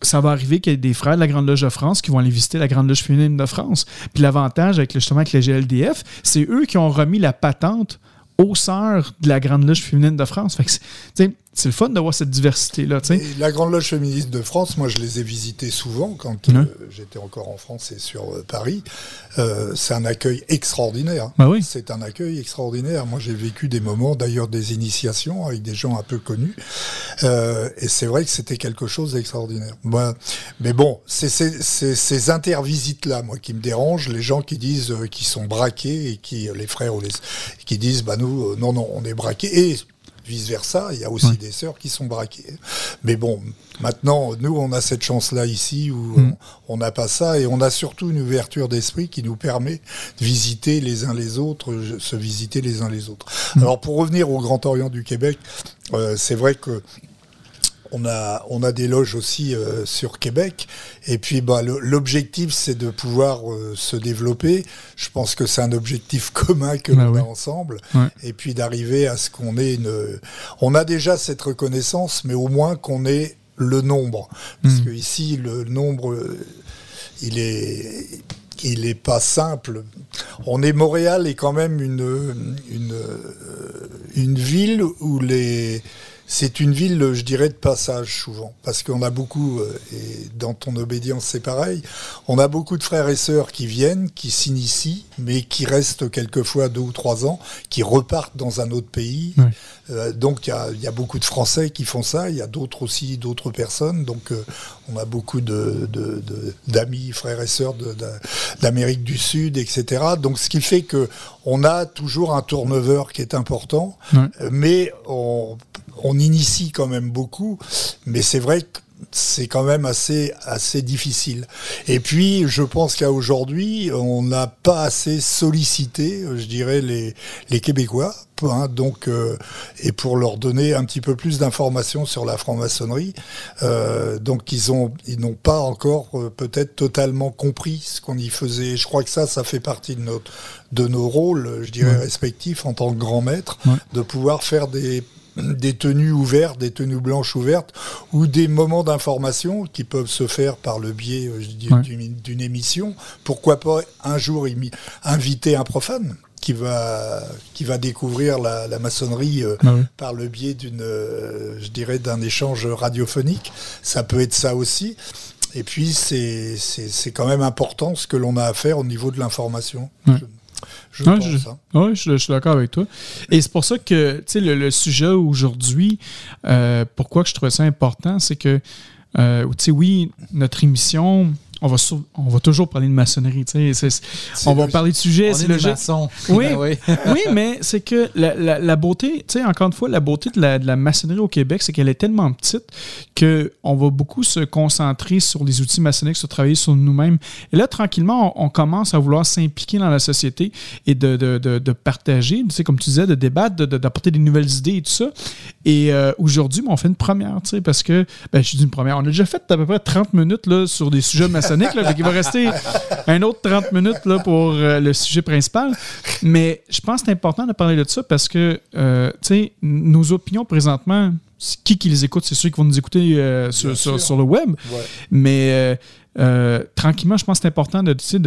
ça va arriver qu'il y ait des frères de la Grande Loge de France qui vont aller visiter la Grande Loge féminine de France. Puis l'avantage avec justement avec les GLDF, c'est eux qui ont remis la patente aux sœurs de la Grande Loge féminine de France. C'est le fun d'avoir cette diversité-là. La Grande Loge féministe de France, moi je les ai visités souvent quand euh, j'étais encore en France et sur euh, Paris. Euh, c'est un accueil extraordinaire. Bah oui. C'est un accueil extraordinaire. Moi j'ai vécu des moments, d'ailleurs des initiations avec des gens un peu connus. et c'est vrai que c'était quelque chose d'extraordinaire. mais bon, c'est ces intervisites-là, moi, qui me dérangent. Les gens qui disent qu'ils sont braqués et qui, les frères ou les, qui disent, bah nous, non, non, on est braqués. Et vice-versa, il y a aussi des sœurs qui sont braquées. Mais bon, maintenant, nous, on a cette chance-là ici où mm. on n'a pas ça et on a surtout une ouverture d'esprit qui nous permet de visiter les uns les autres, se visiter les uns les autres. Mm. Alors, pour revenir au Grand Orient du Québec, euh, c'est vrai que on a, on a des loges aussi euh, sur Québec. Et puis, bah, l'objectif, c'est de pouvoir euh, se développer. Je pense que c'est un objectif [laughs] commun que bah l'on a ensemble. Et puis d'arriver à ce qu'on ait une. On a déjà cette reconnaissance, mais au moins qu'on ait le nombre. Parce hmm. que ici, le nombre, il est. Il n'est pas simple. On est Montréal est quand même une, une, une ville où les, c'est une ville, je dirais, de passage souvent, parce qu'on a beaucoup, euh, et dans ton obédience c'est pareil, on a beaucoup de frères et sœurs qui viennent, qui s'initient, mais qui restent quelquefois deux ou trois ans, qui repartent dans un autre pays. Euh, donc il y, a, beaucoup de Français qui font ça, il y a d'autres aussi, d'autres personnes, donc euh, on a beaucoup d'amis, frères et sœurs d'Amérique du Sud, etc. Donc ce qui fait que on a toujours un turnover qui est important, mais on on initie quand même beaucoup, mais c'est vrai que c'est quand même assez, assez difficile. Et puis, je pense qu'à aujourd'hui, on n'a pas assez sollicité, je dirais, les, les Québécois, hein, donc, euh, et pour leur donner un petit peu plus d'informations sur la franc-maçonnerie. Euh, donc, ils ont, ils n'ont pas encore euh, peut-être totalement compris ce qu'on y faisait. Je crois que ça, ça fait partie de notre, de nos rôles, je dirais, respectifs en tant que grand maître, de pouvoir faire des des tenues ouvertes, des tenues blanches ouvertes, ou des moments d'information qui peuvent se faire par le biais euh, d'une émission. Pourquoi pas un jour inviter un profane qui va qui va découvrir la, maçonnerie euh, ah par le biais d'une euh, je dirais d'un échange radiophonique. Ça peut être ça aussi. Et puis c'est quand même important ce que l'on a à faire au niveau de l'information je, hein. je, suis d'accord avec toi. Et c'est pour ça que le, le sujet aujourd'hui, euh, pourquoi je trouvais ça important, c'est que, euh, oui, notre émission, on va, on va toujours parler de maçonnerie. on va parler de sujets. C'est le maçon. Oui, oui. [laughs] oui, mais c'est que la, la, beauté, encore une fois, la beauté de la, de la maçonnerie au Québec, c'est qu'elle est tellement petite qu'on va beaucoup se concentrer sur les outils maçonniques, sur travailler sur nous-mêmes. Et là, tranquillement, on, commence à vouloir s'impliquer dans la société et de, de, de, partager, comme tu disais, de débattre, d'apporter des nouvelles idées et tout ça. Et euh, aujourd'hui, on fait une première, parce que, ben, je dis une première, on a déjà fait à peu près 30 minutes là, sur des sujets maçonniques [laughs] il va rester un autre 30 minutes là, pour euh, le sujet principal. Mais je pense que c'est important de parler de ça parce que, euh, nos opinions présentement, qui qui les écoute, c'est ceux qui vont nous écouter euh, sur, le web. Mais tranquillement, je pense que c'est important de, de, c'est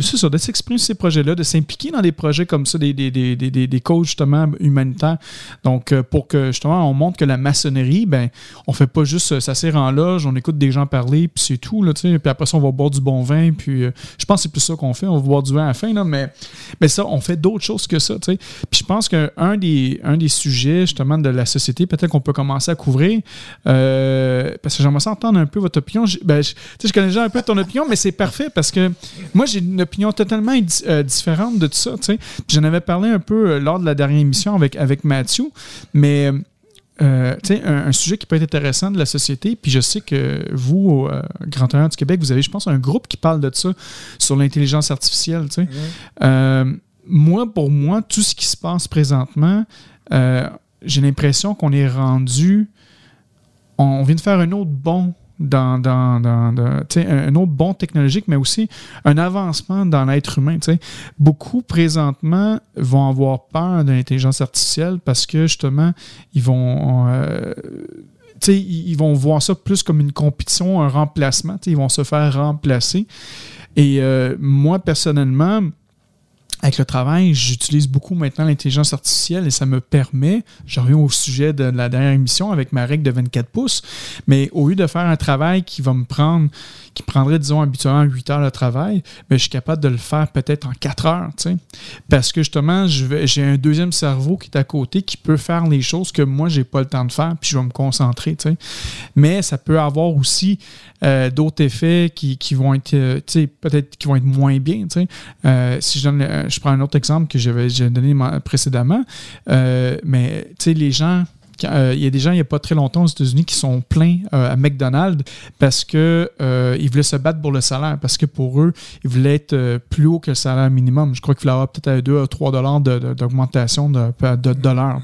ça, de s'exprimer sur ces projets-là, de s'impliquer dans des projets comme ça, des, des, des, des, coachs justement humanitaires. Donc, euh, pour que justement on montre que la maçonnerie, ben, on fait pas juste euh, s'asseoir en loge, on écoute des gens parler, puis c'est tout, là, puis après ça, on va boire du bon vin, puis euh, je pense que c'est plus ça qu'on fait, on va boire du vin à la fin, là, mais, mais ça, on fait d'autres choses que ça, tu sais. Puis je pense qu'un des, un des sujets justement de la société, peut-être qu'on peut commencer à couvrir, parce que j'aimerais entendre un peu votre opinion. Je, ben, je, je connais déjà un peu ton opinion, mais c'est parfait parce que moi, j'ai une opinion totalement euh, différente de tout ça. J'en avais parlé un peu euh, lors de la dernière émission avec, avec Mathieu, mais euh, un, un, sujet qui peut être intéressant de la société, puis je sais que vous, au Grand Orient du Québec, vous avez, je pense, un groupe qui parle de ça sur l'intelligence artificielle. moi, pour moi, tout ce qui se passe présentement, j'ai l'impression qu'on est rendu. On vient de faire un autre bon dans, dans, un autre bon technologique, mais aussi un avancement dans l'être humain. Beaucoup présentement vont avoir peur de l'intelligence artificielle parce que justement, ils vont. Euh, ils vont voir ça plus comme une compétition, un remplacement. Ils vont se faire remplacer. Et euh, moi, personnellement, avec le travail, j'utilise beaucoup maintenant l'intelligence artificielle et ça me permet, je reviens au sujet de la dernière émission avec ma règle de 24 pouces, mais au lieu de faire un travail qui va me prendre, qui prendrait, disons, habituellement 8 heures de travail, mais je suis capable de le faire peut-être en 4 heures, tu sais. Parce que justement, j'ai un deuxième cerveau qui est à côté qui peut faire les choses que moi, j'ai pas le temps de faire, puis je vais me concentrer, tu sais. Mais ça peut avoir aussi euh, d'autres effets qui, vont être, euh, tu sais, peut-être qui vont être moins bien, tu sais. Euh, si je donne, je prends un autre exemple que j'avais donné précédemment, mais, tu sais, les gens euh, il y a des gens, il n'y a pas très longtemps aux États-Unis, qui sont pleins euh, à McDonald's parce qu'ils euh, voulaient se battre pour le salaire, parce que pour eux, ils voulaient être plus haut que le salaire minimum. Je crois qu'il voulait avoir peut-être 2 à 3 dollars d'augmentation de, de, dollars.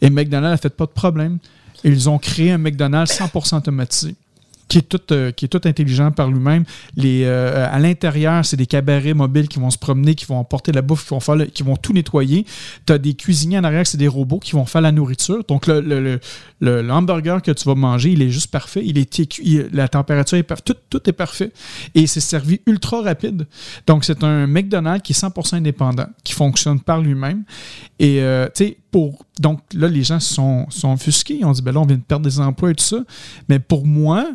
Et McDonald's n'a fait pas de problème. Ils ont créé un McDonald's 100% automatisé qui est tout, euh, qui est tout intelligent par lui-même. Les, euh, à l'intérieur, c'est des cabarets mobiles qui vont se promener, qui vont emporter la bouffe, qui vont, faire qui vont tout nettoyer. Tu as des cuisiniers en arrière, c'est des robots qui vont faire la nourriture. Donc, le, le, le, hamburger que tu vas manger, il est juste parfait. Il est la température est parfaite. Tout, tout, est parfait. Et c'est servi ultra rapide. Donc, c'est un McDonald's qui est 100% indépendant, qui fonctionne par lui-même. Et, euh, tu sais, Donc, là, les gens sont, sont offusqués. Ont dit, ben là, on vient de perdre des emplois et tout ça. Mais pour moi,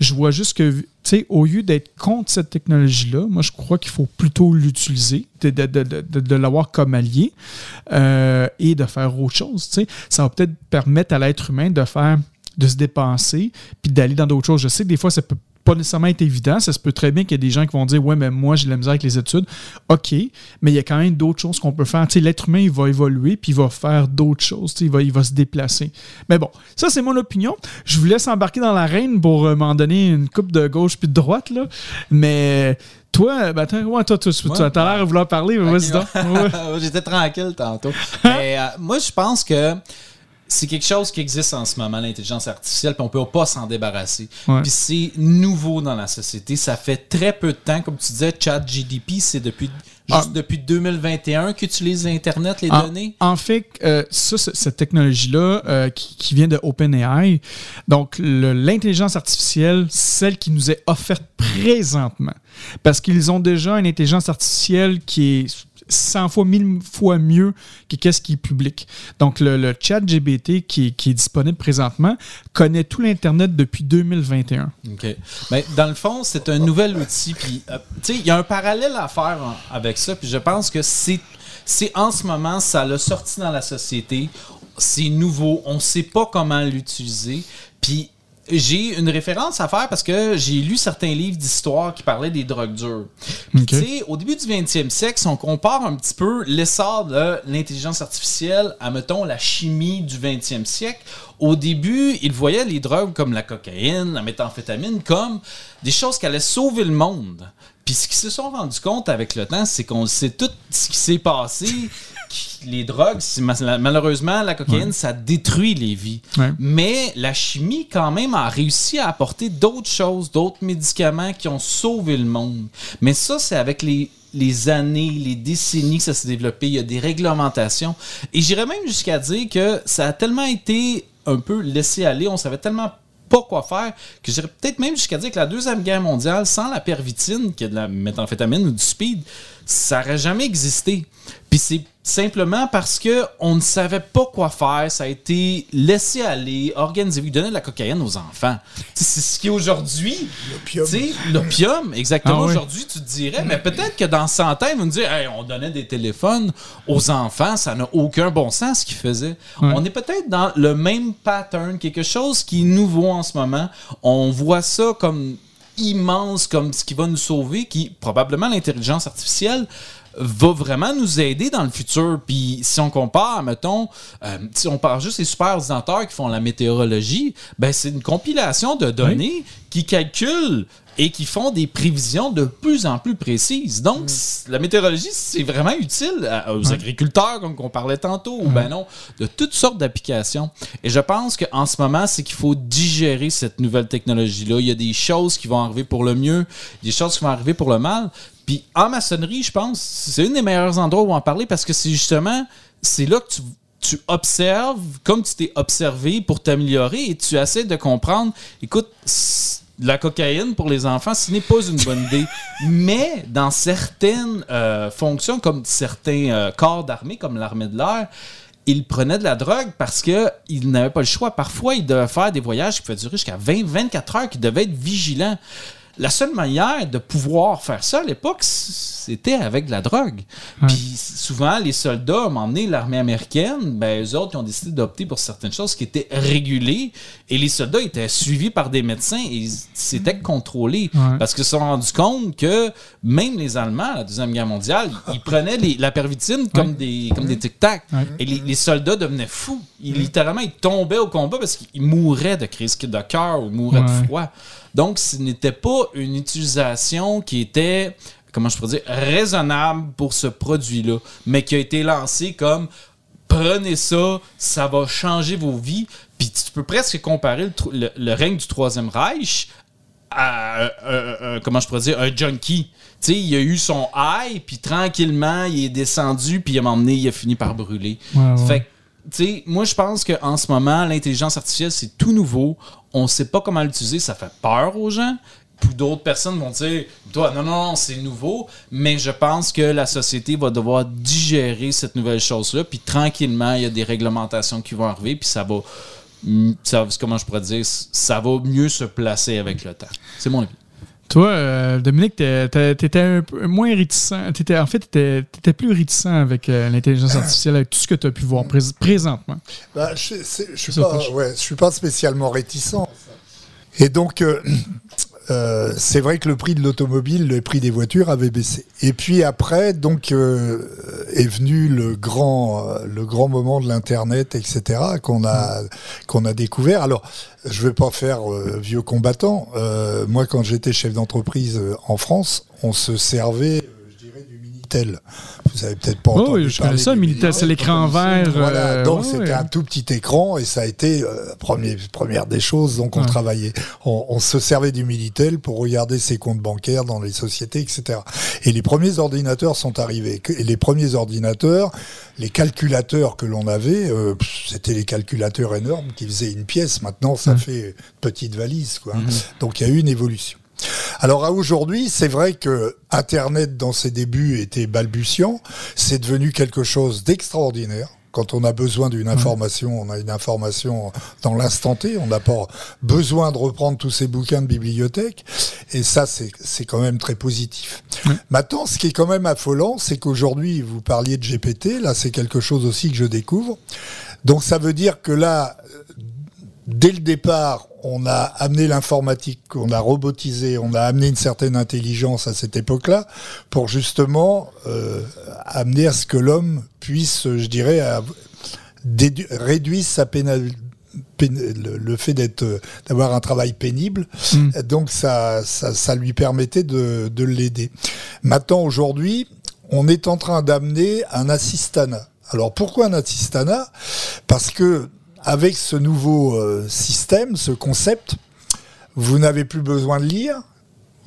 je vois juste que, tu sais, au lieu d'être contre cette technologie-là, moi, je crois qu'il faut plutôt l'utiliser, de, de, de, de l'avoir comme allié euh, et de faire autre chose. Tu sais. Ça va peut-être permettre à l'être humain de faire de se dépenser, puis d'aller dans d'autres choses. Je sais que des fois, ça peut pas nécessairement être évident. Ça se peut très bien qu'il y ait des gens qui vont dire Ouais, mais moi, j'ai de la misère avec les études. OK, mais il y a quand même d'autres choses qu'on peut faire. L'être humain, il va évoluer, puis il va faire d'autres choses. Il va, il va se déplacer. Mais bon, ça, c'est mon opinion. Je vous laisse embarquer dans l'arène pour euh, m'en donner une coupe de gauche puis de droite. Là. Mais. Toi, ben, toi, toi, tu as l'air de vouloir parler, mais [laughs] J'étais tranquille tantôt. mais euh, moi, je pense que c'est quelque chose qui existe en ce moment, l'intelligence artificielle, puis on peut pas s'en débarrasser. Puis c'est nouveau dans la société. Ça fait très peu de temps, comme tu disais, ChatGDP, c'est depuis ah. juste depuis 2021 qu'utilise Internet, les données? En fait, euh, ça, cette technologie-là euh, qui, vient de OpenAI, donc l'intelligence artificielle, celle qui nous est offerte présentement, parce qu'ils ont déjà une intelligence artificielle qui est 100 fois, 1000 fois mieux que qu'est-ce qui est public. Donc, le, chat GBT qui, est disponible présentement connaît tout l'Internet depuis 2021. OK. Mais dans le fond, c'est un nouvel outil. Puis, euh, tu sais, il y a un parallèle à faire avec ça. Puis, je pense que c'est c'est en ce moment, ça l'a sorti dans la société. C'est nouveau. On ne sait pas comment l'utiliser. Puis j'ai une référence à faire parce que j'ai lu certains livres d'histoire qui parlaient des drogues dures. Au début du 20e siècle, si on compare un petit peu l'essor de l'intelligence artificielle à, mettons, la chimie du 20e siècle, au début, ils voyaient les drogues comme la cocaïne, la méthamphétamine, comme des choses qui allaient sauver le monde. Puis ce qu'ils se sont rendus compte avec le temps, c'est qu'on sait tout ce qui s'est passé les drogues, malheureusement, la cocaïne, ça détruit les vies. Mais la chimie, quand même, a réussi à apporter d'autres choses, d'autres médicaments qui ont sauvé le monde. Mais ça, c'est avec les, les années, les décennies que ça s'est développé. Il y a des réglementations. Et j'irais même jusqu'à dire que ça a tellement été un peu laissé aller, on savait tellement pas quoi faire, que j'irais peut-être même jusqu'à dire que la Deuxième Guerre mondiale, sans la pervitine, qui est de la méthamphétamine ou du speed, ça n'aurait jamais existé. Puis c'est simplement parce que on ne savait pas quoi faire. Ça a été laissé aller, organisé. Ils donnaient de la cocaïne aux enfants. C'est ce qui aujourd'hui. L'opium. L'opium, exactement. Ah aujourd'hui, tu te dirais, mais peut-être que dans 100 ans, ils vont nous dire on donnait des téléphones aux enfants, ça n'a aucun bon sens ce qu'ils faisaient. On est peut-être dans le même pattern, quelque chose qui est nouveau en ce moment. On voit ça comme immense comme ce qui va nous sauver, qui probablement l'intelligence artificielle va vraiment nous aider dans le futur. Puis si on compare, mettons, euh, si on parle juste des super ordinateurs qui font la météorologie, ben c'est une compilation de données qui calculent et qui font des prévisions de plus en plus précises. Donc, la météorologie, c'est vraiment utile à- aux agriculteurs, comme on parlait tantôt, ou ben non, de toutes sortes d'applications. Et je pense qu'en ce moment, c'est qu'il faut digérer cette nouvelle technologie-là. Il y a des choses qui vont arriver pour le mieux, des choses qui vont arriver pour le mal. Puis en maçonnerie, je pense, c'est un des meilleurs endroits où en parler parce que c'est justement, c'est là que tu, tu observes comme tu t'es observé pour t'améliorer et tu essaies de comprendre, écoute, la cocaïne pour les enfants, ce n'est pas une bonne idée. [laughs] Mais dans certaines euh, fonctions, comme certains euh, corps d'armée, comme l'armée de l'air, ils prenaient de la drogue parce qu'ils n'avaient pas le choix. Parfois, ils devaient faire des voyages qui pouvaient durer jusqu'à 20-24 heures, qui devaient être vigilants. La seule manière de pouvoir faire ça à l'époque, c'était avec de la drogue. Puis souvent, les soldats, à un l'armée américaine, ben, eux autres, ils ont décidé d'opter pour certaines choses qui étaient régulées. Et les soldats étaient suivis par des médecins et ils- c'était contrôlé. Ouais. Parce qu'ils se sont rendus compte que même les Allemands, à la Deuxième Guerre mondiale, ils prenaient les- la pervitine comme des, comme des tic-tac. Et les, les soldats devenaient fous. Ils, littéralement, ils tombaient au combat parce qu'ils mouraient de crise de cœur ou mouraient de froid. Donc, ce n'était pas une utilisation qui était, comment je pourrais dire, raisonnable pour ce produit-là, mais qui a été lancé comme prenez ça, ça va changer vos vies. Puis tu peux presque comparer le, le- le règne du Troisième Reich à, euh, euh, euh, comment je pourrais dire, un junkie. Tu sais, il a eu son high, puis tranquillement, il est descendu, puis un moment donné, il a fini par brûler. Ouais, ouais. Fait que, tu sais, moi, je pense qu'en ce moment, l'intelligence artificielle, c'est tout nouveau. On sait pas comment l'utiliser, ça fait peur aux gens. Puis d'autres personnes vont dire, toi, non, non, non, c'est nouveau. Mais je pense que la société va devoir digérer cette nouvelle chose-là. Puis tranquillement, il y a des réglementations qui vont arriver. Puis ça va, mm, ça, comment je pourrais dire, ça va mieux se placer avec le temps. C'est mon avis. Toi, euh, Dominique, t'étais un peu moins réticent. En fait, t'étais, plus réticent avec euh, l'intelligence [coughs] artificielle, avec tout ce que tu as pu voir prés- présentement. Bah, je, je suis pas- ouais, je suis pas spécialement réticent. Et donc, euh, euh, c'est vrai que le prix de l'automobile, le prix des voitures avait baissé. Et puis après, donc, euh, est venu le grand, euh, le grand moment de l'internet, etc., qu'on a, qu'on a découvert. Alors, je vais pas faire euh, vieux combattant. Euh, moi, quand j'étais chef d'entreprise en France, on se servait, euh, je dirais, du Minitel. Vous avez peut-être pas Oh, entendu oui, je parler connais ça, Minitel, c'est l'écran vert. Voilà, euh, donc ouais, c'était ouais. un tout petit écran et ça a été euh, premier, première des choses. Donc on Ouais. travaillait, on, on se servait du Minitel pour regarder ses comptes bancaires dans les sociétés, etc. Et les premiers ordinateurs sont arrivés. Et les premiers ordinateurs, les calculateurs que l'on avait, euh, c'était les calculateurs énormes qui faisaient une pièce. Maintenant, ça fait petite valise. Quoi. Donc il y a eu une évolution. Alors à aujourd'hui, c'est vrai que Internet dans ses débuts était balbutiant, c'est devenu quelque chose d'extraordinaire. Quand on a besoin d'une information, on a une information dans l'instant T, on n'a pas besoin de reprendre tous ces bouquins de bibliothèque, et ça c'est c'est quand même très positif. Maintenant, ce qui est quand même affolant, c'est qu'aujourd'hui, vous parliez de GPT, là c'est quelque chose aussi que je découvre. Donc ça veut dire que là, dès le départ, on a amené l'informatique, on a robotisé, on a amené une certaine intelligence à cette époque-là pour justement euh, amener à ce que l'homme puisse, je dirais, à- réduire sa pénal- pén- le, fait d'être euh, d'avoir un travail pénible. Mm. donc ça, ça ça lui permettait de, de l'aider. Maintenant aujourd'hui on est en train d'amener un assistanat alors pourquoi un assistanat parce que avec ce nouveau euh, système, ce concept, vous n'avez plus besoin de lire.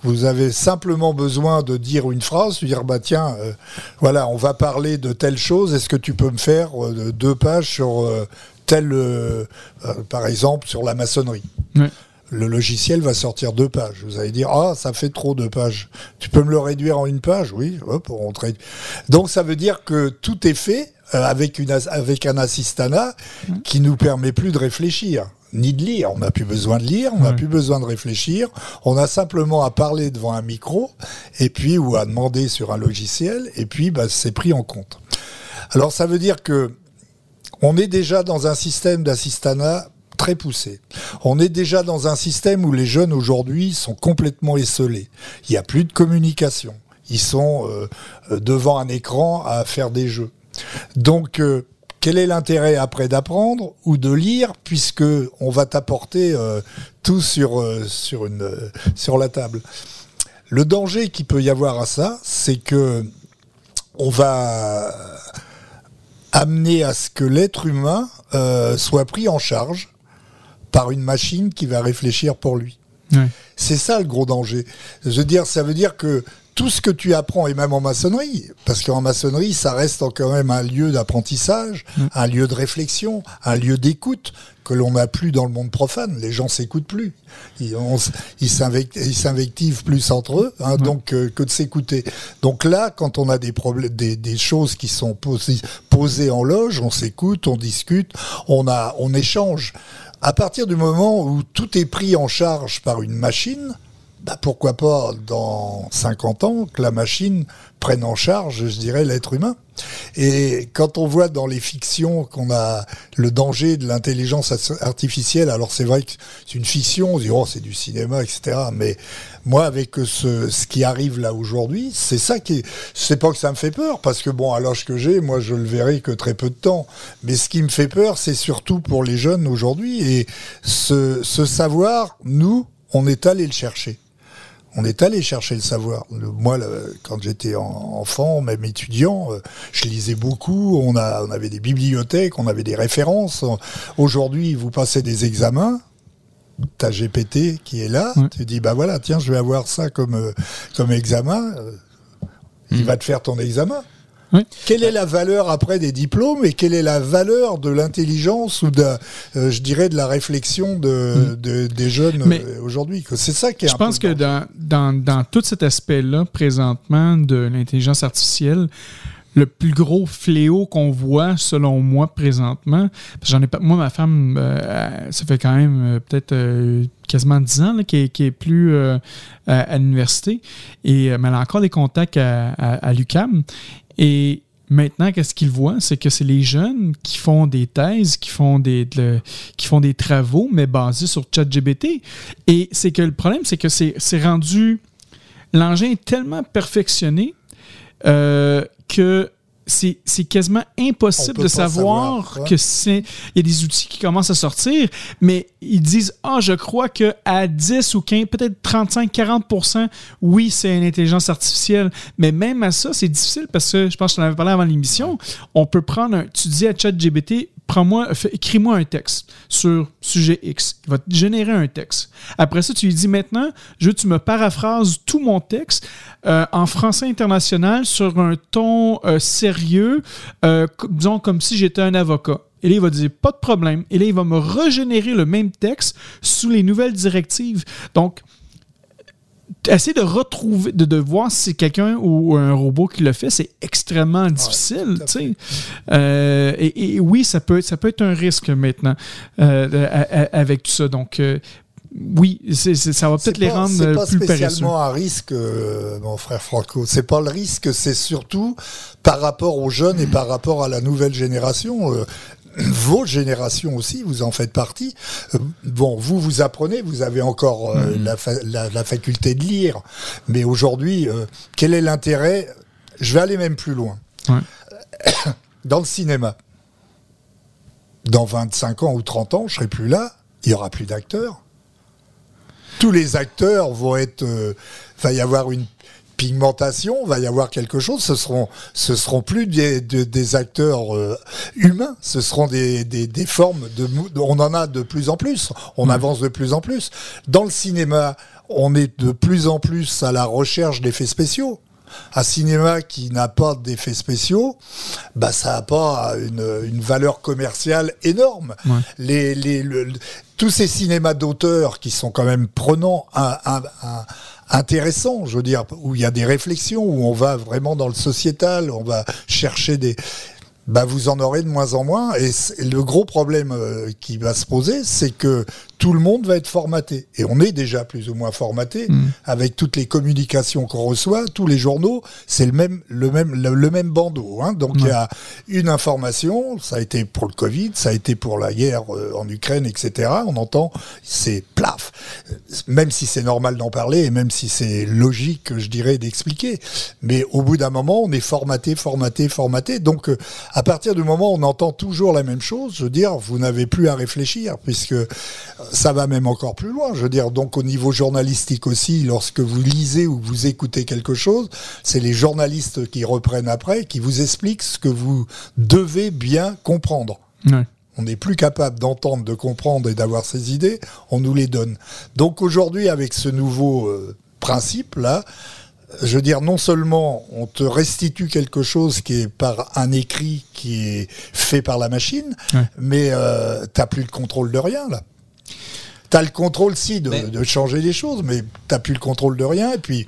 Vous avez simplement besoin de dire une phrase, de dire bah tiens, euh, voilà, on va parler de telle chose. Est-ce que tu peux me faire euh, deux pages sur euh, telle, par exemple, sur la maçonnerie? Le logiciel va sortir deux pages. Vous allez dire ah ça fait trop deux pages. Tu peux me le réduire en une page? Oui. Hop, on. Donc ça veut dire que tout est fait avec une avec un assistanat qui nous permet plus de réfléchir ni de lire. On n'a plus besoin de lire, on n'a Ouais. plus besoin de réfléchir. On a simplement à parler devant un micro et puis ou à demander sur un logiciel et puis bah, c'est pris en compte. Alors ça veut dire que on est déjà dans un système d'assistanat très poussé. On est déjà dans un système où les jeunes aujourd'hui sont complètement esselés. Il n'y a plus de communication. Ils sont euh, devant un écran à faire des jeux. Donc, euh, quel est l'intérêt après d'apprendre ou de lire puisque on va t'apporter euh, tout sur sur une sur la table? Le danger qui peut y avoir à ça, c'est que on va amener à ce que l'être humain soit pris en charge par une machine qui va réfléchir pour lui. C'est ça le gros danger. Je veux dire, ça veut dire que tout ce que tu apprends, et même en maçonnerie, parce qu'en maçonnerie, ça reste quand même un lieu d'apprentissage, mm. un lieu de réflexion, un lieu d'écoute que l'on n'a plus dans le monde profane. Les gens s'écoutent plus. Ils, s'invectivent plus entre eux, hein, donc euh, que de s'écouter. Donc là, quand on a des, des choses qui sont posées, posées en loge, on s'écoute, on discute, on a, on échange. À partir du moment où tout est pris en charge par une machine, bah pourquoi pas dans 50 ans que la machine prenne en charge, je dirais, l'être humain. Et quand on voit dans les fictions qu'on a le danger de l'intelligence artificielle, alors c'est vrai que c'est une fiction, on dit oh c'est du cinéma, etc. Mais moi avec ce, ce qui arrive là aujourd'hui, c'est ça qui, c'est pas que ça me fait peur, parce que bon à l'âge que j'ai, moi je le verrai que très peu de temps. Mais ce qui me fait peur, c'est surtout pour les jeunes aujourd'hui et ce, ce savoir, nous, on est allé le chercher on est allé chercher le savoir. moi, quand j'étais enfant, même étudiant, euh, je lisais beaucoup. On, a, on avait des bibliothèques, on avait des références. Aujourd'hui, vous passez des examens. T'as GPT qui est là. Tu dis bah voilà, tiens, je vais avoir ça comme euh, comme examen. Euh, il hmm. va te faire ton examen. Quelle est la valeur après des diplômes et quelle est la valeur de l'intelligence ou de, euh, je dirais, de la réflexion de, des jeunes euh, aujourd'hui? C'est ça qui est. Je pense que dans, dans, dans, tout cet aspect-là, présentement, de l'intelligence artificielle, le plus gros fléau qu'on voit, selon moi, présentement, j'en ai pas, moi, ma femme, euh, ça fait quand même peut-être quasiment 10 ans qu'elle est plus à, l'université, et elle a encore des contacts à, à l'UCAM. Et maintenant, qu'est-ce qu'ils voient? C'est que c'est les jeunes qui font des thèses, qui font des, qui font des travaux, mais basés sur ChatGBT. Et c'est que le problème, c'est que c'est rendu. L'engin est tellement perfectionné euh, que c'est quasiment impossible de savoir, que c'est il y a des outils qui commencent à sortir mais ils disent ah je crois que à 10 ou 15 peut-être 35 40% oui c'est une intelligence artificielle. Mais même à ça c'est difficile parce que je pense que je en avais parlé avant l'émission. On peut prendre un, tu dis à ChatGPT prends-moi, écris-moi un texte sur sujet X. Il va te générer un texte. Après ça, tu lui dis maintenant, je veux que tu me paraphrases tout mon texte euh, en français international sur un ton euh, sérieux, euh, disons comme si j'étais un avocat. Et là, il va dire pas de problème. Et là, il va me régénérer le même texte sous les nouvelles directives. Donc, essayer de retrouver, de, de voir si c'est quelqu'un ou un robot qui le fait, c'est extrêmement difficile. Euh, et, oui, ça peut, ça peut être un risque maintenant euh, avec tout ça. Donc, euh, oui, ça va peut-être les rendre plus paresseux. C'est pas spécialement un risque, mon frère Franco. C'est pas le risque, c'est surtout par rapport aux jeunes et par rapport à la nouvelle génération vos générations aussi, vous en faites partie. Euh, bon, vous, vous apprenez, vous avez encore euh, mm-hmm. la, faculté de lire. Mais aujourd'hui, euh, quel est l'intérêt? Je vais aller même plus loin. [coughs] Dans le cinéma, dans 25 ans ou 30 ans, je serai plus là, il y aura plus d'acteurs. Tous les acteurs vont être... va y avoir une pigmentation, va y avoir quelque chose. Ce seront, ce seront plus des, des, acteurs euh, humains, ce seront des, des, des, formes de. On en a de plus en plus. On avance de plus en plus. Dans le cinéma, on est de plus en plus à la recherche d'effets spéciaux. Un cinéma qui n'a pas d'effets spéciaux, bah ça n'a pas une, une, valeur commerciale énorme. Les, les, tous ces cinémas d'auteur qui sont quand même prenants un, un, un intéressant, je veux dire, où il y a des réflexions, où on va vraiment dans le sociétal, on va chercher des... Bah, vous en aurez de moins en moins. Et le gros problème euh, qui va se poser, c'est que tout le monde va être formaté. Et on est déjà plus ou moins formaté avec toutes les communications qu'on reçoit, tous les journaux, c'est le même, le même, le, même bandeau. Hein. Donc il y a une information, ça a été pour le Covid, ça a été pour la guerre euh, en Ukraine, etc. On entend, c'est plaf. Même si c'est normal d'en parler et même si c'est logique, je dirais, d'expliquer. Mais au bout d'un moment, on est formaté, formaté, formaté. Donc euh, à partir du moment où on entend toujours la même chose, je veux dire, vous n'avez plus à réfléchir puisque ça va même encore plus loin. Je veux dire, donc au niveau journalistique aussi, lorsque vous lisez ou vous écoutez quelque chose, c'est les journalistes qui reprennent après, qui vous expliquent ce que vous devez bien comprendre. On n'est plus capable d'entendre, de comprendre et d'avoir ces idées, on nous les donne. Donc aujourd'hui, avec ce nouveau euh, principe-là, je veux dire, non seulement on te restitue quelque chose qui est par un écrit qui est fait par la machine, mais euh, tu n'as plus le contrôle de rien là. Tu as le contrôle, si, de, changer les choses, mais tu n'as plus le contrôle de rien. Et puis,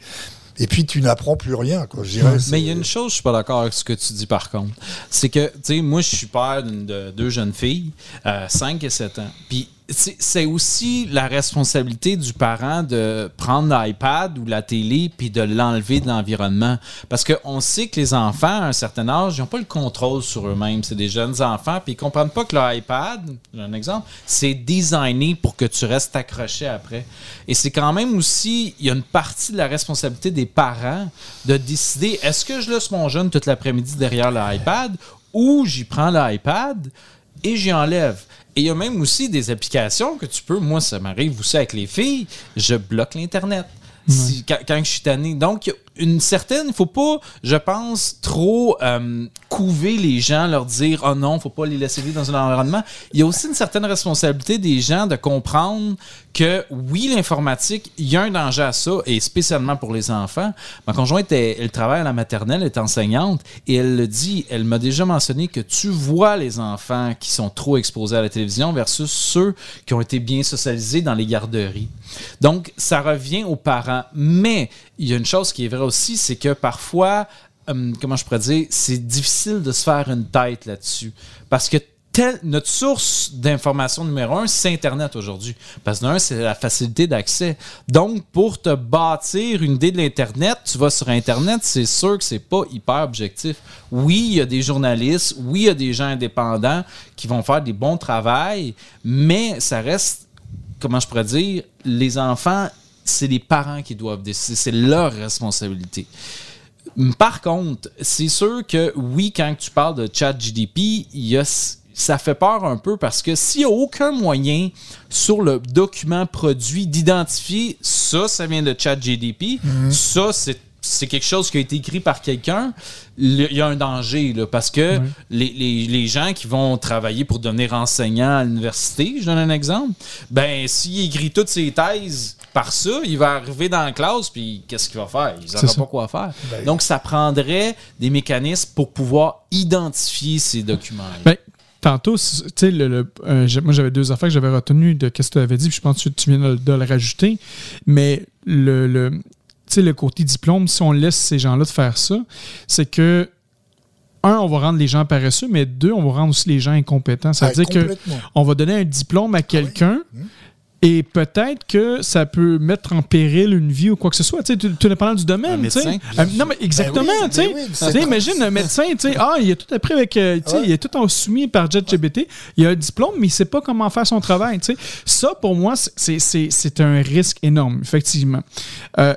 et puis tu n'apprends plus rien. Quoi. Je mais il y a une chose, je suis pas d'accord avec ce que tu dis par contre. C'est que, tu sais, moi, je suis père de deux jeunes filles, 5 euh, et 7 ans. Puis c'est aussi la responsabilité du parent de prendre l'iPad ou la télé puis de l'enlever de l'environnement. Parce qu'on sait que les enfants, à un certain âge, ils n'ont pas le contrôle sur eux-mêmes. C'est des jeunes enfants, puis ils ne comprennent pas que l'iPad, un exemple, c'est designé pour que tu restes accroché après. Et c'est quand même aussi, il y a une partie de la responsabilité des parents de décider est-ce que je laisse mon jeune toute l'après-midi derrière l'iPad ou j'y prends l'iPad et j'y enlève? Et il y a même aussi des applications que tu peux, moi ça m'arrive aussi avec les filles, je bloque l'Internet. quand, je suis tanné. Donc, une certaine, il faut pas, je pense, trop euh, couver les gens, leur dire oh non, faut pas les laisser vivre dans un environnement. Il y a aussi une certaine responsabilité des gens de comprendre que oui, l'informatique, il y a un danger à ça, et spécialement pour les enfants. Ma conjointe, elle, travaille à la maternelle, elle est enseignante, et elle le dit, elle m'a déjà mentionné que tu vois les enfants qui sont trop exposés à la télévision versus ceux qui ont été bien socialisés dans les garderies. Donc, ça revient aux parents. Mais il y a une chose qui est vraie aussi, c'est que parfois, hum, comment je pourrais dire, c'est difficile de se faire une tête là-dessus. Parce que notre source d'information numéro un, c'est Internet aujourd'hui. Parce que d'un, c'est la facilité d'accès. Donc, pour te bâtir une idée de l'Internet, tu vas sur Internet, c'est sûr que c'est pas hyper objectif. Oui, il y a des journalistes, oui, il y a des gens indépendants qui vont faire des bons travails, mais ça reste, comment je pourrais dire, les enfants, c'est les parents qui doivent décider. C'est leur responsabilité. Par contre, c'est sûr que oui, quand tu parles de chat GDP, ça fait peur un peu parce que s'il n'y a aucun moyen sur le document produit d'identifier ça, ça vient de chat GDP, mhm. ça, c'est quelque chose qui a été écrit par quelqu'un, il y a un danger là, parce que les, gens qui vont travailler pour devenir enseignants à l'université, je donne un exemple, ben s'il écrit toutes ses thèses par ça, il va arriver dans la classe, puis qu'est-ce qu'il va faire? Il ne saura pas quoi faire. Ben, Donc, ça prendrait des mécanismes pour pouvoir identifier ces documents. Ben, tantôt, tu sais, le, euh, moi j'avais deux affaires que j'avais retenues de ce que tu avais dit, puis je pense que tu viens de, le rajouter. Mais le, le, le côté diplôme, si on laisse ces gens-là de faire ça, c'est que un, on va rendre les gens paresseux, mais deux, on va rendre aussi les gens incompétents. Ça veut dire qu'on va donner un diplôme à ah quelqu'un. Hum. Et peut-être que ça peut mettre en péril une vie ou quoi que ce soit, tu sais, tout dépendant du domaine. sais. Euh, non, mais exactement, ben tu sais. Ben imagine un médecin, tu sais, ah, il est tout appris avec, euh, tu sais, il est tout en soumis par JetGBT. Il a un diplôme, mais il sait pas comment faire son travail, tu sais. Ça, pour moi, c'est un risque énorme, effectivement. Euh,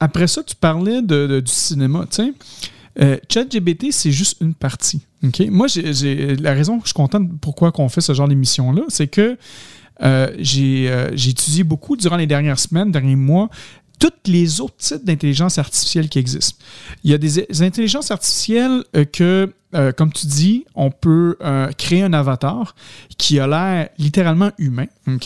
après ça, tu parlais de, du cinéma, tu sais. ChatGBT, c'est juste une partie. ok? Moi, j'ai la raison que je suis content pourquoi on fait ce genre d'émission-là, c'est que euh, euh, j'ai étudié beaucoup durant les dernières semaines, derniers mois, tous les autres types d'intelligence artificielle qui existent. Il y a des, intelligences artificielles euh, que, comme tu dis, on peut créer un avatar qui a l'air littéralement humain. mm.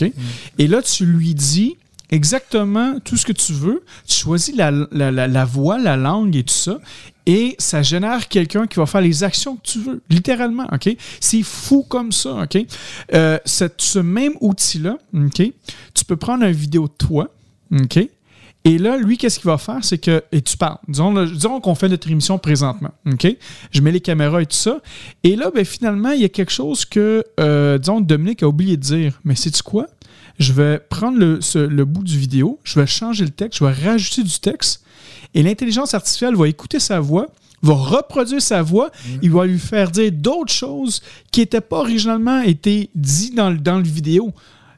Et là, tu lui dis exactement tout ce que tu veux. Tu choisis la, la, la, voix, la langue et tout ça. Et ça génère quelqu'un qui va faire les actions que tu veux, littéralement. OK? C'est fou comme ça. OK? Euh, ce même outil-là? Tu peux prendre une vidéo de toi. Et là, lui, qu'est-ce qu'il va faire? C'est que, et tu parles, disons, qu'on fait notre émission présentement? Je mets les caméras et tout ça. Et là, ben, finalement, il y a quelque chose que, euh, disons, Dominique a oublié de dire. Mais c'est-tu quoi? Je vais prendre le, ce- le bout du vidéo, je vais changer le texte, je vais rajouter du texte, et l'intelligence artificielle va écouter sa voix, va reproduire sa voix, il va lui faire dire d'autres choses qui n'étaient pas originalement été dit dans, le- dans le vidéo.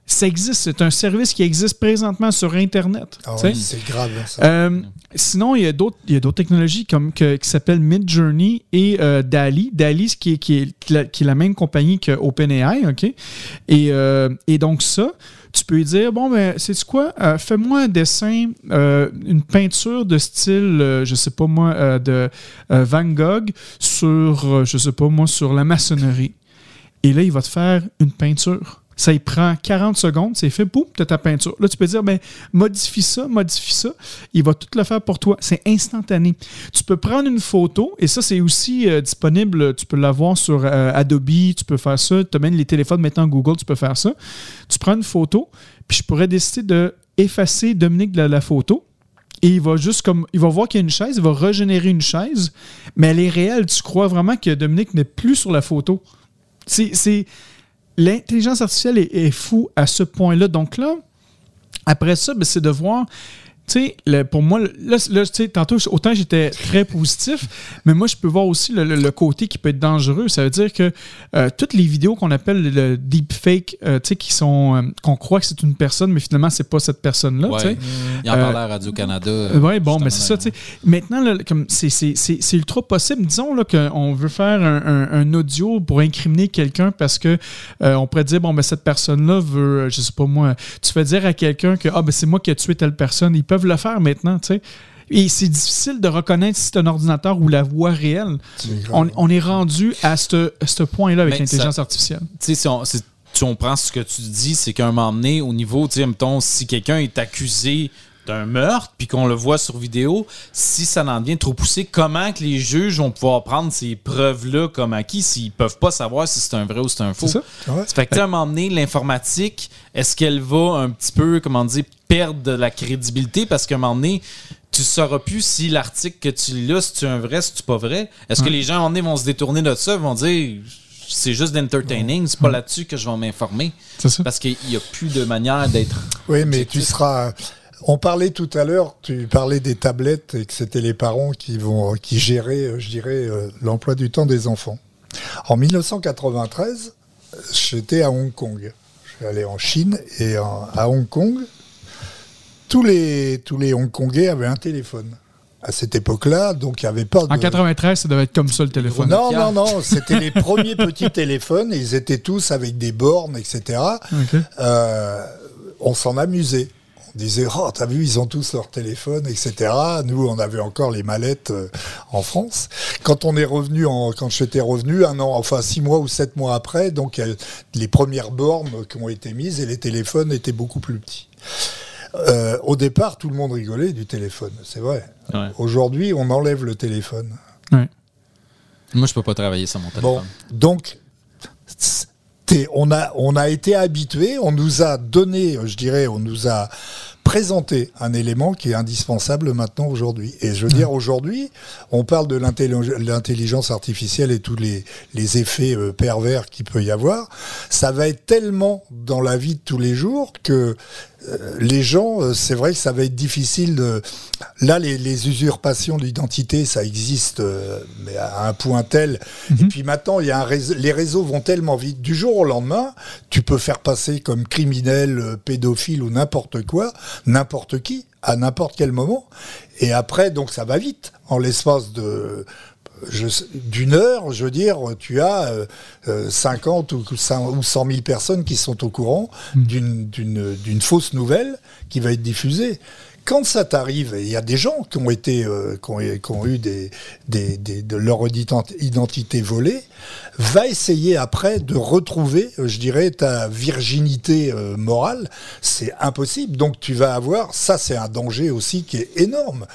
Ça existe, c'est un service qui existe présentement sur Internet. Ah c'est grave. ça. Euh, sinon, il y a d'autres il y a d'autres technologies comme que- qui s'appellent Midjourney et euh, DALI. DALI, ce qui est, qui, est, qui est la- qui est la même compagnie que OpenAI, OK? Et, euh, et donc ça, tu peux lui dire, bon, ben, c'est quoi? Euh, Fais-moi un dessin, euh, une peinture de style, euh, je sais pas moi, euh, de Van Gogh sur, je sais pas moi, sur la maçonnerie. Et là, il va te faire une peinture. Ça y prend 40 secondes, c'est fait, boum, tu as ta peinture. Là, tu peux dire, ben, modifie ça, modifie ça. Il va tout le faire pour toi. C'est instantané. Tu peux prendre une photo, et ça, c'est aussi euh, disponible. Tu peux l'avoir sur euh, Adobe, tu peux faire ça. Tu as les téléphones maintenant Google, tu peux faire ça. Tu prends une photo, puis je pourrais décider de effacer Dominique de la, la photo. Et il va juste comme. Il va voir qu'il y a une chaise, il va régénérer une chaise, mais elle est réelle. Tu crois vraiment que Dominique n'est plus sur la photo? C'est. L'intelligence artificielle est, est fou à ce point-là. Donc là, après ça, ben, c'est de voir. Tu sais, pour moi, là, là, tu sais, tantôt, autant j'étais très positif, mais moi, je peux voir aussi le, le- le côté qui peut être dangereux. Ça veut dire que euh, toutes les vidéos qu'on appelle le deepfake, euh, tu sais, qui sont, euh, qu'on croit que c'est une personne, mais finalement, c'est pas cette personne-là, tu sais. Ouais. Il en Euh, parlait à Radio-Canada. Oui, bon, mais c'est ça, tu sais. Maintenant, là, comme c'est, c'est, c'est, c'est ultra possible. Disons là, qu'on veut faire un, un- un audio pour incriminer quelqu'un parce que euh, on pourrait dire, bon, ben, cette personne-là veut, euh, je sais pas moi, tu fais dire à quelqu'un que ah, ben, c'est moi qui ai tué telle personne. Ils peuvent le faire maintenant, tu sais. Et c'est difficile de reconnaître si c'est un ordinateur ou la voix réelle. On, on est rendu à ce, ce point-là avec l'intelligence artificielle. tu sais, si on, si on prend ce que tu dis, c'est qu'à un moment donné, au niveau, tu sais, mettons, si quelqu'un est accusé d'un meurtre, puis qu'on le voit sur vidéo, si ça en devient trop poussé, comment que les juges vont pouvoir prendre ces preuves-là comme acquis s'ils peuvent pas savoir si c'est un vrai ou c'est un faux? C'est ça. Ouais. Ça fait que, tu à un moment donné, l'informatique, est-ce qu'elle va un petit peu, comment dire, perdre de la crédibilité? Parce qu'à un moment donné, tu sauras plus si l'article que tu lis là, si c'est un vrai, si c'est pas vrai? Est-ce que les gens, à un moment donné, vont se détourner de ça, vont dire c'est juste d'entertaining, c'est pas là-dessus que je vais m'informer? C'est ça. Parce qu'il n'y a plus de manière d'être. Oui, mais tu seras. On parlait tout à l'heure, tu parlais des tablettes et que c'était les parents qui vont qui géraient, euh, je dirais, euh, l'emploi du temps des enfants. En 1993, j'étais à Hong Kong. Je suis allé en Chine et en- à Hong Kong, tous les tous les Hongkongais avaient un téléphone. À cette époque-là, donc il n'y avait pas de. En 93, ça devait être comme ça le téléphone. Non, non, non, c'était les premiers [laughs] petits téléphones, et ils étaient tous avec des bornes, etc. Euh, on s'en amusait. Disait, oh, t'as vu, ils ont tous leur téléphone, etc. Nous, on avait encore les mallettes euh, en France. Quand on est revenu, en, quand j'étais revenu, un an, enfin six mois ou sept mois après, donc les premières bornes qui ont été mises et les téléphones étaient beaucoup plus petits. Euh, au départ, tout le monde rigolait du téléphone, c'est vrai. Ouais. Aujourd'hui, on enlève le téléphone. Ouais. Moi, je peux pas travailler sur mon téléphone. Bon, donc, on, a, on a été habitué, on nous a donné, je dirais, on nous a présenté un élément qui est indispensable maintenant aujourd'hui. Et je veux dire, aujourd'hui, on parle de l'intelli- l'intelligence artificielle et tous les, les effets euh, pervers qu'il peut y avoir. Ça va être tellement dans la vie de tous les jours que les gens, euh, c'est vrai que ça va être difficile de... Là, les, les usurpations d'identité, ça existe, euh, mais à un point tel. Et puis maintenant, il y a un réseau- les réseaux vont tellement vite. Du jour au lendemain, tu peux faire passer comme criminel, euh, pédophile ou n'importe quoi, n'importe qui, à n'importe quel moment. Et après, donc ça va vite. En l'espace de d'une heure, je veux dire, tu as euh, euh, 50 ou 100 ou 100 000 personnes qui sont au courant d'une d'une fausse nouvelle qui va être diffusée. Quand ça t'arrive, il y a des gens qui ont été, euh, qui, ont, qui ont eu des, des, des- de leur ident- identité volée, va essayer après de retrouver, euh, je dirais, ta virginité euh, morale. C'est impossible. Donc tu vas avoir, ça c'est un danger aussi qui est énorme.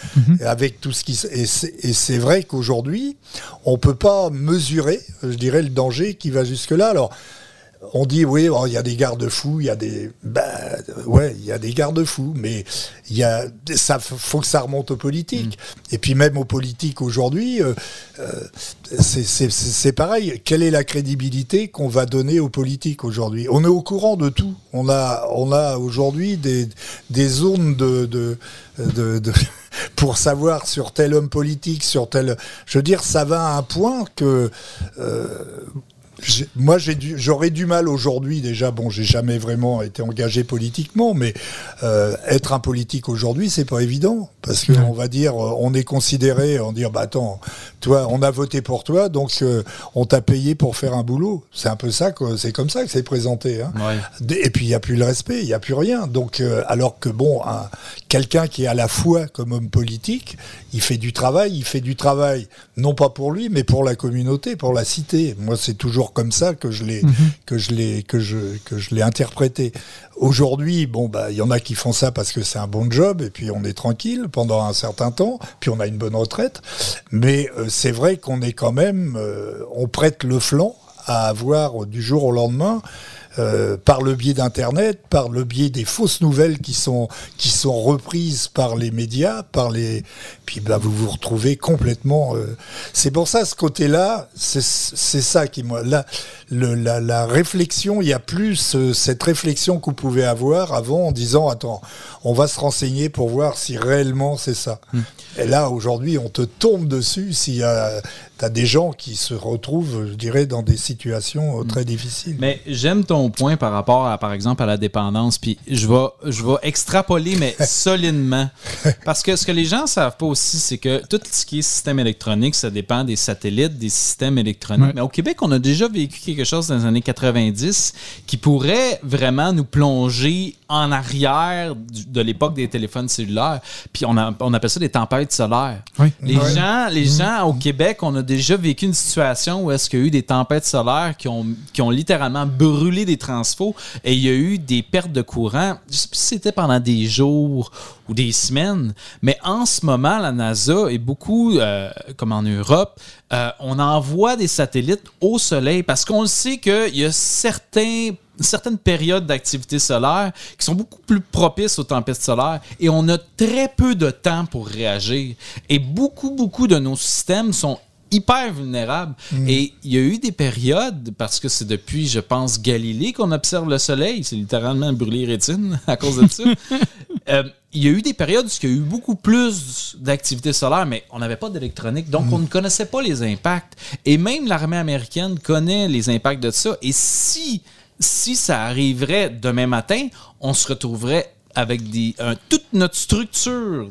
Et avec tout ce qui, et c'est vrai qu'aujourd'hui, on peut pas mesurer, je dirais, le danger qui va jusque là. Alors on dit oui, oh, il y a des garde-fous, il y a des, bah, ouais, il y a des garde-fous, mais il y a, ça faut que ça remonte aux politiques. Et puis même aux politiques aujourd'hui, euh, euh, c'est- c'est c'est pareil. Quelle est la crédibilité qu'on va donner aux politiques aujourd'hui? On est au courant de tout. On a, on a aujourd'hui des, des zones de, de, de, de- [laughs] pour savoir sur tel homme politique, sur tel. Je veux dire, ça va à un point que. euh, moi, j'ai dû- j'aurais du mal aujourd'hui déjà. Bon, j'ai jamais vraiment été engagé politiquement, mais euh, être un politique aujourd'hui, c'est pas évident parce que on va dire, euh, on est considéré, on dire, bah attends, toi, on a voté pour toi, donc euh, on t'a payé pour faire un boulot. C'est un peu ça, c'est comme ça que c'est présenté. Hein. Ouais. Et puis il n'y a plus le respect, il n'y a plus rien. Donc, euh, alors que bon, quelqu'un qui est à la fois comme homme politique, il fait du travail, il fait du travail, non pas pour lui, mais pour la communauté, pour la cité. Moi, c'est toujours comme ça que je l'ai, que je l'ai, que je, que je l'ai interprété. Aujourd'hui, bon, bah, il y en a qui font ça parce que c'est un bon job, et puis on est tranquille pendant un certain temps, puis on a une bonne retraite. Mais euh, c'est vrai qu'on est quand même, euh, on prête le flanc à avoir du jour au lendemain euh, par le biais d'Internet, par le biais des fausses nouvelles qui sont qui sont reprises par les médias, par les puis bah, vous vous retrouvez complètement. euh, C'est pour ça ce côté-là, c'est c'est ça qui moi là le, la, la réflexion, il y a plus euh, cette réflexion que vous pouvez avoir avant en disant attends, on va se renseigner pour voir si réellement c'est ça. Et là aujourd'hui, on te tombe dessus s'il y a t'as des gens qui se retrouvent, je dirais, dans des situations euh, très difficiles. Mais j'aime ton point par rapport à, par exemple, à la dépendance. Puis je vais, je vais extrapoler, mais [laughs] solidement. Parce que ce que les gens savent pas aussi, c'est que tout ce qui est système électronique, ça dépend des satellites, des systèmes électroniques. Ouais. Mais au Québec, on a déjà vécu quelque chose dans les années 90 qui pourrait vraiment nous plonger en arrière du- de l'époque des téléphones cellulaires. Puis on, a- on appelle ça des tempêtes solaires. Les Ouais. gens, les gens au Québec, on a déjà vécu une situation où est-ce qu'il y a eu des tempêtes solaires qui ont, qui ont littéralement brûlé des transfos et il y a eu des pertes de courant. Je sais plus si c'était pendant des jours ou des semaines, mais en ce moment, la NASA et beaucoup, euh, comme en Europe, euh, on envoie des satellites au Soleil parce qu'on sait qu'il y a certaines périodes d'activité solaire qui sont beaucoup plus propices aux tempêtes solaires et on a très peu de temps pour réagir. Et beaucoup, beaucoup de nos systèmes sont hyper vulnérables. Et il y a eu des périodes, parce que c'est depuis, je pense, Galilée qu'on observe le Soleil, c'est littéralement brûlé les rétines [laughs] à cause de ça. [laughs] Euh, il y a eu des périodes où il y a eu beaucoup plus d'activité solaire, mais on n'avait pas d'électronique, donc on ne connaissait pas les impacts. Et même l'armée américaine connaît les impacts de ça. Et si, si ça arriverait demain matin, on se retrouverait avec des, un- toute notre structure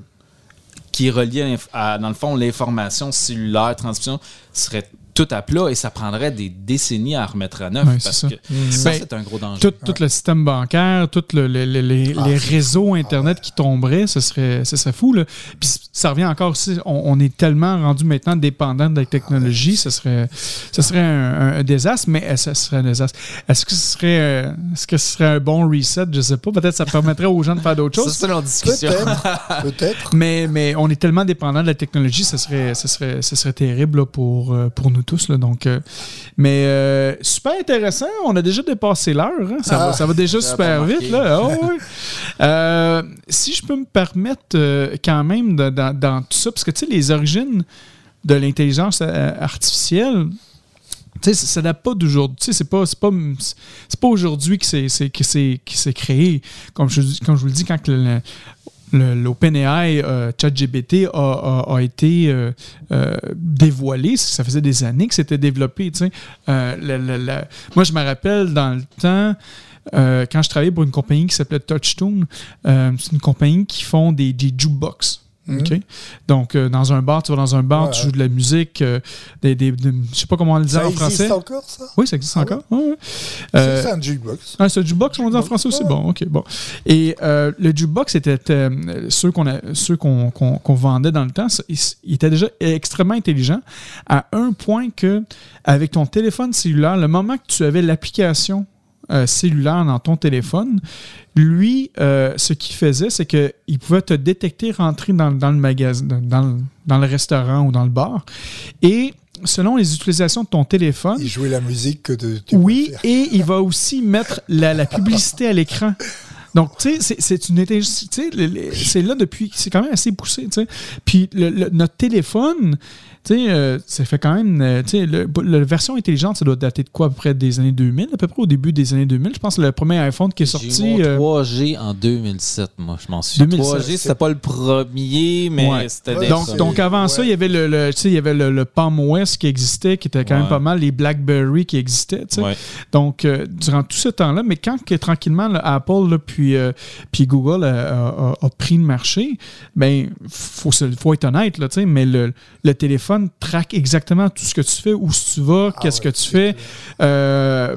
qui est l'inf- à, dans le fond, l'information cellulaire, transmission, serait tout à plat et ça prendrait des décennies à remettre à neuf c'est parce ça. que ça, Ben, c'est un gros danger. Tout, tout le système bancaire, tous le, le- le- les, les réseaux Internet qui tomberaient, ce serait, ce serait fou. Là. Puis ça revient encore aussi, on, on est tellement rendu maintenant dépendant de la technologie, ce serait, ce serait un, un- un désastre, mais est-ce, ce serait un désastre? Est-ce que ce serait, euh, est-ce que ce serait un bon reset? Je sais pas. Peut-être ça permettrait aux gens de faire d'autres [laughs] Ça, choses. c'est une autre discussion. Peut-être, peut-être. Mais, mais on est tellement dépendant de la technologie, ce serait, ce serait, ce serait terrible là, pour, euh, pour nous tous. Là, donc, euh, mais euh, super intéressant. On a déjà dépassé l'heure. hein. Ça, va, Ah, ça va déjà super vite. Là. Ah. [laughs] Euh, si je peux me permettre quand même de- dans, dans tout ça, parce que tu sais, les origines de l'intelligence artificielle, tu sais, ça, date pas d'aujourd'hui. Tu sais, c'est pas, c'est pas, c'est pas aujourd'hui que c'est, que c'est, que c'est créé. Comme je, comme je vous le dis, quand le- l'OpenAI euh, ChatGPT a, a- été euh, euh, dévoilé, ça faisait des années que c'était développé. Euh, moi, je me rappelle dans le temps, quand je travaillais pour une compagnie qui s'appelait Touchstone, c'est une compagnie qui font des, des jukebox. OK? Donc, euh, dans un bar, tu vas dans un bar, Ouais. tu joues de la musique, euh, des, des- de- je sais pas comment on le dit Ça en existe français. encore, ça? Oui, ça existe Ah encore. Ouais, ouais. C'est Euh, c'est un jukebox. ah, c'est un jukebox, on le dit en français aussi? Bon, ok, bon. Et euh, le jukebox était euh, ceux qu'on vendait dans le temps, ça, il, il était déjà extrêmement intelligent à un point que avec ton téléphone cellulaire, le moment que tu avais l'application euh, cellulaire dans ton téléphone. Lui, euh, ce qu'il faisait, c'est qu'il pouvait te détecter rentrer dans, dans le magasin, dans, le- dans le restaurant ou dans le bar. Et selon les utilisations de ton téléphone, Il jouait la musique que de- tu oui, et il va aussi mettre la, la publicité à l'écran. Donc, tu sais, c'est- une C'est là depuis. C'est quand même assez poussé, tu sais. Puis, le- le- notre téléphone, tu sais, euh, ça fait quand même. euh, tu sais, le- la version intelligente, ça doit dater de quoi, à peu près des années 2000, à peu près au début des années 2000. Je pense que le premier iPhone qui est sorti. mon euh, 3G en 2007, moi, je m'en souviens. 2007. 3G, c'était pas le premier, mais Ouais. c'était Ouais, des Donc, donc avant ouais. ça, il y avait le, le- tu sais, il y avait le, le Palm OS qui existait, qui était quand même pas mal, les BlackBerry qui existaient. tu sais. Ouais. Donc, euh, durant tout ce temps-là, mais quand que, tranquillement, là, Apple là, puis, euh, puis Google a, a- a- a pris le marché, ben faut, faut être honnête, là, tu sais, mais le, le téléphone traque exactement tout ce que tu fais, où tu vas, qu'est-ce ouais, que tu fais. Euh,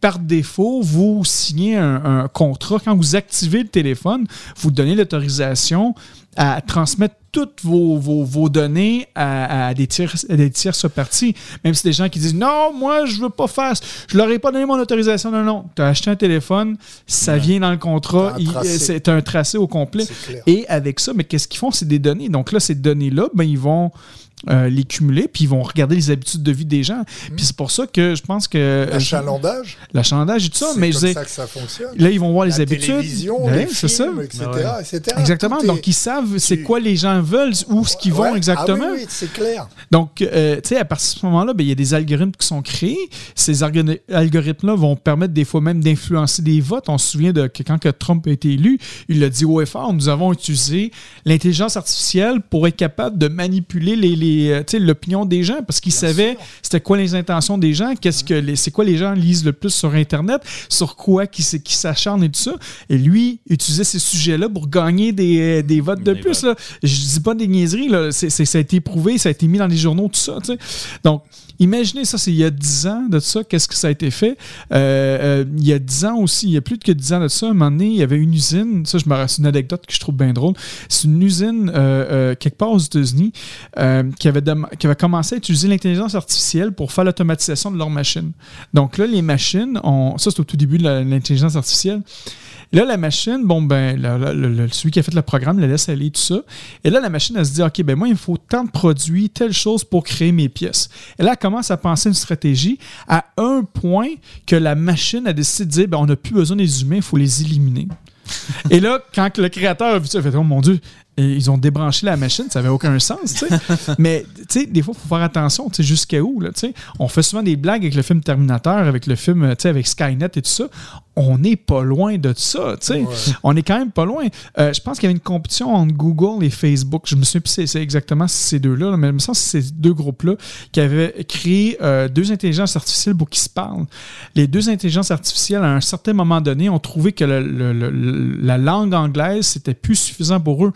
par défaut, vous signez un, un contrat. Quand vous activez le téléphone, vous donnez l'autorisation à transmettre toutes vos, vos- vos données à, à des tiers à des tierces parties. Même si des gens qui disent non, moi je veux pas faire, ça. je leur ai pas donné mon autorisation. Non, non, tu as acheté un téléphone, ça vient dans le contrat, tracé. c'est un tracé au complet. Et avec ça, mais qu'est-ce qu'ils font? C'est des données. Donc là, ces données-là, ben, ils vont euh, les cumuler, puis ils vont regarder les habitudes de vie des gens. Puis c'est pour ça que je pense que... euh, L'achalandage, L'achalandage et tout ça, c'est mais comme je dis, ça que ça fonctionne. là, ils vont voir les la habitudes. télévision, Ouais, les c'est ça. etc., etc. Exactement. Tout est- Donc, ils savent c'est tu- quoi les gens veulent, où ce qu'ils vont Ouais. exactement. Ah oui, oui, c'est clair. Donc, euh, tu sais, à partir de ce moment-là, ben, il y a des algorithmes qui sont créés. Ces algori- algorithmes-là vont permettre des fois même d'influencer des votes. On se souvient de que quand que Trump a été élu, il a dit haut et fort, nous avons utilisé l'intelligence artificielle pour être capable de manipuler les, les, euh, tu sais, l'opinion des gens parce qu'il savait c'était quoi les intentions des gens, qu'est-ce que les, c'est quoi les gens lisent le plus sur Internet, sur quoi qui, s'acharnent et tout ça. Et lui, utilisait ces sujets-là pour gagner des, euh, des votes de Des plus. là. Je dis pas des niaiseries, là. Ça a été prouvé, ça a été mis dans les journaux, tout ça. tu sais. Donc, imaginez ça, c'est il y a 10 ans de ça, qu'est-ce que ça a été fait. Euh, euh, il y a 10 ans aussi, il y a plus que 10 ans de ça, à un moment donné, il y avait une usine, ça, je me c'est une anecdote que je trouve bien drôle. C'est une usine euh, quelque part aux États-Unis qui, avait qui avait commencé à utiliser l'intelligence artificielle pour faire l'automatisation de leurs machines. Donc là, les machines, ont, ça c'est au tout début de l'intelligence artificielle. Là, la machine, bon, ben, le- le- celui qui a fait le programme la laisse aller, tout ça. Et là, la machine, elle se dit, OK, ben, moi, il me faut tant de produits, telle chose pour créer mes pièces. Et là, elle commence à penser une stratégie à un point que la machine a décidé de dire, ben, on n'a plus besoin des humains, il faut les éliminer. Et là, quand le créateur a vu ça, il fait, oh mon Dieu, ils ont débranché la machine, ça n'avait aucun sens, tu sais. [laughs] Mais, tu sais, des fois, il faut faire attention, tu sais, jusqu'à où, là, tu sais. On fait souvent des blagues avec le film Terminator, avec le film, tu sais, avec Skynet et tout ça. On n'est pas loin de ça, tu sais. On est quand même pas loin. Euh, je pense qu'il y avait une compétition entre Google et Facebook. Je me souviens plus si c'est exactement ces deux-là, là, mais il me c'est ces deux groupes-là qui avaient créé euh, deux intelligences artificielles pour qu'ils se parlent. Les deux intelligences artificielles, à un certain moment donné, ont trouvé que le- le- le- la langue anglaise, c'était plus suffisant pour eux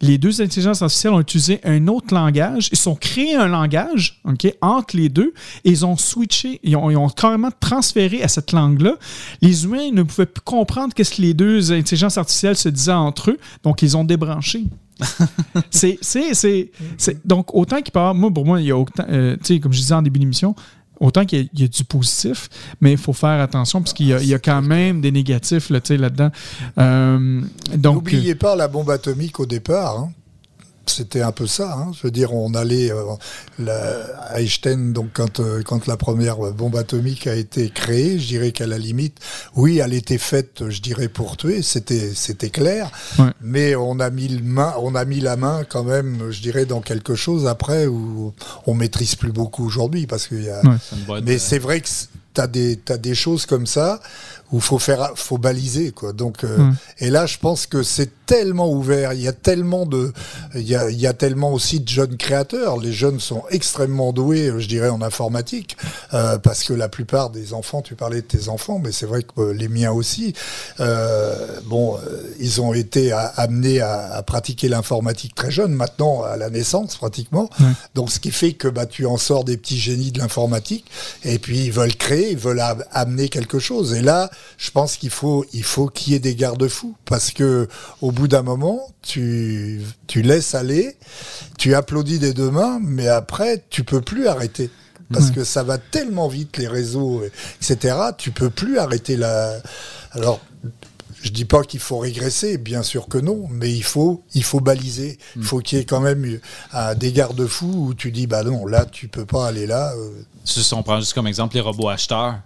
les deux intelligences artificielles ont utilisé un autre langage. Ils ont créé un langage entre les deux et ils ont switché, ils ont, ils ont carrément transféré à cette langue-là. Les humains ne pouvaient plus comprendre qu'est-ce que les deux intelligences artificielles se disaient entre eux, donc ils ont débranché. [laughs] c'est, c'est, c'est, c'est- donc, autant qu'il avoir, moi, pour moi, il y a autant, euh, tu sais, comme je disais en début d'émission, autant qu'il y, a, il y a du positif, mais il faut faire attention parce qu'il y a, il y a quand même des négatifs là, là-dedans. Euh, donc, N'oubliez pas la bombe atomique au départ. hein. C'était un peu ça. hein. Je veux dire, on allait. euh, la- Einstein, donc, quand, euh, quand la première bombe atomique a été créée, je dirais qu'à la limite, oui, elle était faite, je dirais, pour tuer, c'était c'était clair. Ouais. Mais on a, mis le main, on a mis la main quand même, je dirais, dans quelque chose après où on maîtrise plus beaucoup aujourd'hui. Parce qu'il y a. Ouais. Mais c'est vrai que tu as des, t'as des choses comme ça où faut faire, faut baliser quoi. Donc, euh, Mm. et là, je pense que c'est tellement ouvert. Il y a tellement de, il y a, il y a tellement aussi de jeunes créateurs. Les jeunes sont extrêmement doués, euh, je dirais, en informatique, euh, parce que la plupart des enfants, tu parlais de tes enfants, mais c'est vrai que euh, les miens aussi. Euh, bon, euh, ils ont été à- amenés à, à pratiquer l'informatique très jeune, maintenant à la naissance pratiquement. Donc, ce qui fait que bah, tu en sors des petits génies de l'informatique, et puis ils veulent créer, ils veulent amener quelque chose. Et là, je pense qu'il faut, il faut qu'il y ait des garde-fous, parce que au bout d'un moment, tu, tu laisses aller, tu applaudis des deux mains, mais après, tu peux plus arrêter. parce que ça va tellement vite les réseaux, etc. Tu peux plus arrêter la. Alors. Je dis pas qu'il faut régresser, bien sûr que non, mais il faut, il faut baliser. Il faut qu'il y ait quand même un, des garde-fous où tu dis, bah non, là, tu peux pas aller là. euh. Si on prend juste comme exemple les robots acheteurs.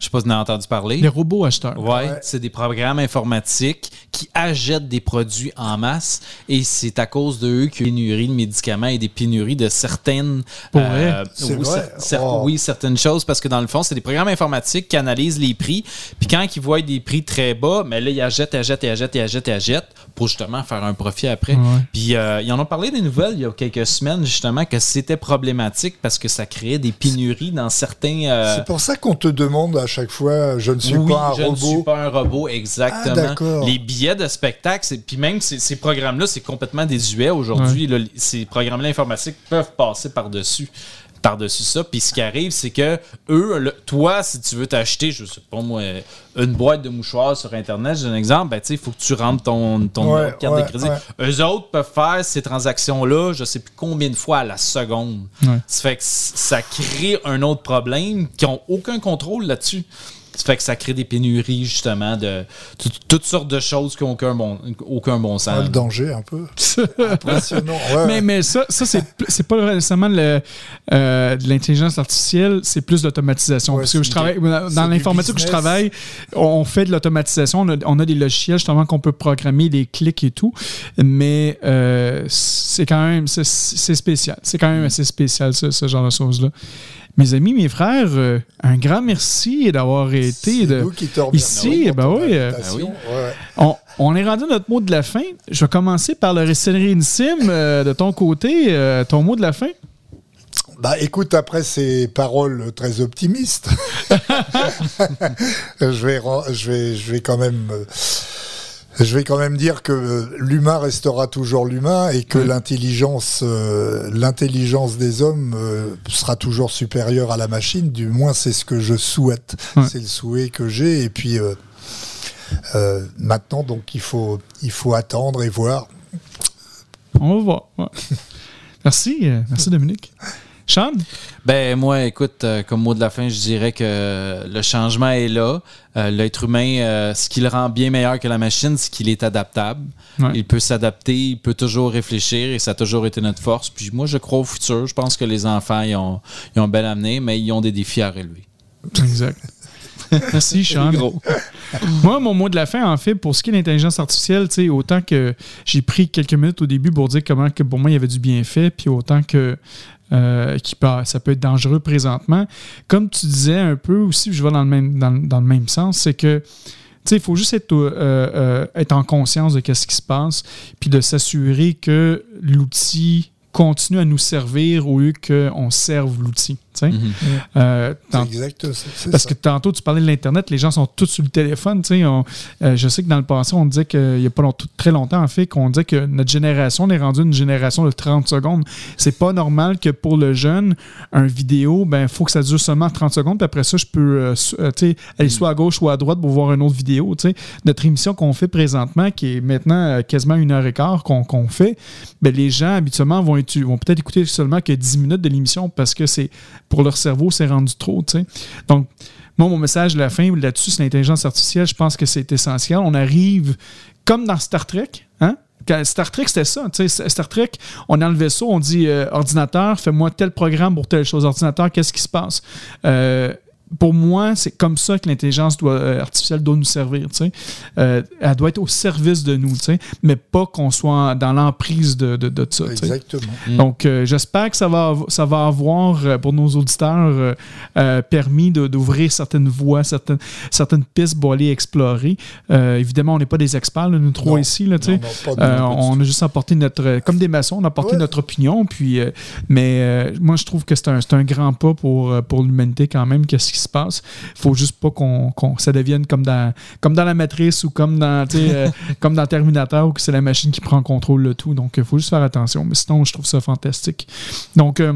Je sais pas si vous en avez entendu parler. Les robots acheteurs. Ouais, Ouais. c'est des programmes informatiques qui achètent des produits en masse et c'est à cause de eux qu'il y a des pénuries de médicaments et des pénuries de certaines? C'est oui, vrai? cer- cer- Oh. oui, certaines choses parce que dans le fond, c'est des programmes informatiques qui analysent les prix. Puis quand ils voient des prix très bas, mais là ils achètent, achètent, et achètent, et achètent, et achètent pour justement faire un profit après. Ouais. Puis euh, ils en ont parlé des nouvelles il y a quelques semaines justement que c'était problématique parce que ça créait des pénuries dans certains euh, C'est pour ça qu'on te demande à chaque fois, je ne suis oui, pas un je ne suis robot. pas un robot, exactement. Ah, les billets de spectacle, puis même ces, ces programmes-là, c'est complètement désuet aujourd'hui. Ces programmes-là informatiques peuvent passer par-dessus par-dessus ça. Puis ce qui arrive, c'est que eux, le- toi, si tu veux t'acheter, je sais pas moi, une boîte de mouchoirs sur Internet, j'ai un exemple, ben, tu sais, il faut que tu rentres ton, ton Ouais, carte ouais, de crédit. ouais. Eux autres peuvent faire ces transactions-là, je sais plus combien de fois à la seconde. Ouais. Ça fait que ça crée un autre problème qui n'ont aucun contrôle là-dessus. Ça fait que ça crée des pénuries, justement, de tout- toutes sortes de choses qui n'ont aucun bon, aucun bon Ah, sens. le danger un peu. [laughs] Impressionnant. ouais. Mais, mais ça, ça c'est pas nécessairement le, euh, de l'intelligence artificielle, c'est plus l'automatisation. Ouais, Parce que je travaille dans l'informatique où je travaille, on fait de l'automatisation. On a, on a des logiciels justement qu'on peut programmer, des clics et tout. Mais euh, c'est quand même c'est spécial. C'est quand même assez spécial ce, ce genre de choses-là. Mes amis, mes frères, euh, un grand merci d'avoir été de, nous qui ici. Ben oui, euh. Ouais. on, on est rendu à notre mot de la fin. Je vais commencer par le Récérérissime euh, de ton côté. euh, ton mot de la fin? Bah écoute, après ces paroles très optimistes, [laughs] [laughs] je, vais, je, vais, je vais quand même... Je vais quand même dire que l'humain restera toujours l'humain et que l'intelligence, euh, l'intelligence des hommes euh, sera toujours supérieure à la machine. Du moins, c'est ce que je souhaite. C'est le souhait que j'ai. Et puis euh, maintenant, donc il faut, il faut attendre et voir. On va voir. ouais. merci, merci Dominique. Sean? Ben moi, écoute, euh, comme mot de la fin, je dirais que le changement est là. Euh, L'être humain, euh, ce qui le rend bien meilleur que la machine, c'est qu'il est adaptable. Ouais. Il peut s'adapter, il peut toujours réfléchir et ça a toujours été notre force. Puis moi, je crois au futur. Je pense que les enfants, ils ont, ils ont un bel avenir, mais ils ont des défis à relever. Exact. [laughs] Merci, Sean. Moi, mon mot de la fin, en fait, pour ce qui est de l'intelligence artificielle, autant que j'ai pris quelques minutes au début pour dire comment que pour moi il y avait du bienfait, puis autant que euh, qui peut- ça peut être dangereux présentement. Comme tu disais un peu aussi, je vais dans le même, dans, dans le même sens, c'est que il faut juste être, euh, euh, être en conscience de ce qui se passe, puis de s'assurer que l'outil continue à nous servir au lieu qu'on serve l'outil. Euh, dans- exact. parce ça. que tantôt, tu parlais de l'Internet, les gens sont tous sur le téléphone. tu sais, on- euh, je sais que dans le passé, on disait qu'il n'y a pas très longtemps, en fait, qu'on disait que notre génération est rendue une génération de 30 secondes. C'est pas normal que pour le jeune, un vidéo, ben faut que ça dure seulement 30 secondes, puis après ça, je peux euh, su- tu sais, aller soit à gauche ou à droite pour voir une autre vidéo. tu sais. Notre émission qu'on fait présentement, qui est maintenant euh, quasiment une heure et quart qu'on fait, ben, les gens habituellement vont, vont peut-être écouter seulement que 10 minutes de l'émission parce que c'est pour leur cerveau, c'est rendu trop. tu sais. Donc, moi, mon message de la fin là-dessus, c'est l'intelligence artificielle. Je pense que c'est essentiel. On arrive comme dans Star Trek. Hein? Star Trek, c'était ça. Star Trek, on est dans le vaisseau, on dit euh, ordinateur, fais-moi tel programme pour telle chose. Ordinateur, qu'est-ce qui se passe? Euh, pour moi, c'est comme ça que l'intelligence doit- euh, artificielle doit nous servir. tu sais. Euh, elle doit être au service de nous, tu sais, mais pas qu'on soit dans l'emprise de, de, de ça. Exactement. Donc, euh, j'espère que ça va, ça va avoir pour nos auditeurs euh, permis d'ouvrir certaines voies, certaines, certaines pistes pour aller explorer. Euh, évidemment, on n'est pas des experts, là, nous trois Non. ici. Là. Non, non, pas Euh, on a juste apporté notre. Comme des maçons, on a apporté Ouais. notre opinion. Puis, euh, mais euh, moi, je trouve que c'est un, c'est un grand pas pour, pour l'humanité quand même. Qu'est-ce qui se passe? Il faut juste pas qu'on qu'on- ça devienne comme dans, comme dans la matrice ou comme dans, euh, [laughs] comme dans Terminator où c'est la machine qui prend contrôle de tout. Donc, il faut juste faire attention. Mais sinon, je trouve ça fantastique. Donc, euh,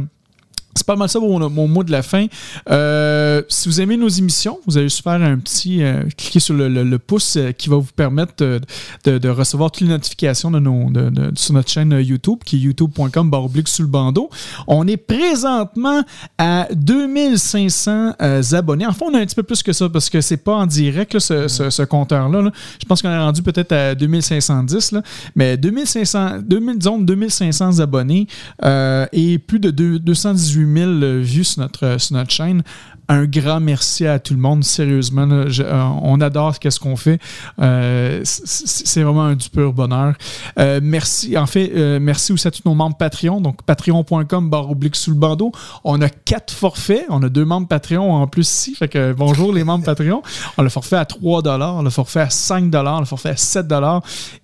C'est pas mal ça mon, mon mot de la fin. Euh, si vous aimez nos émissions, vous allez juste faire un petit. Euh, cliquer sur le, le- le pouce euh, qui va vous permettre de, de- de recevoir toutes les notifications de nos, de- de- sur notre chaîne euh, YouTube, qui est youtube.com baroblique sous le bandeau. On est présentement à 2500 euh, abonnés. En fait, on a un petit peu plus que ça parce que c'est pas en direct, là, ce, ce- ce compteur-là. là. Je pense qu'on est rendu peut-être à 2510, là. mais 2500, 2000, disons 2500 abonnés euh, et plus de deux- 218 000 vues sur notre, sur notre chaîne. Un grand merci à tout le monde, sérieusement. euh, on adore ce qu'on fait. Euh, c'est vraiment un du pur bonheur. Euh, merci, en fait, merci aussi à tous nos membres Patreon. Donc, patreon.com, barre oblique sous le bandeau. On a quatre forfaits. On a deux membres Patreon en plus ici. Fait que bonjour les membres Patreon. On a le forfait à 3 le forfait à 5 le forfait à 7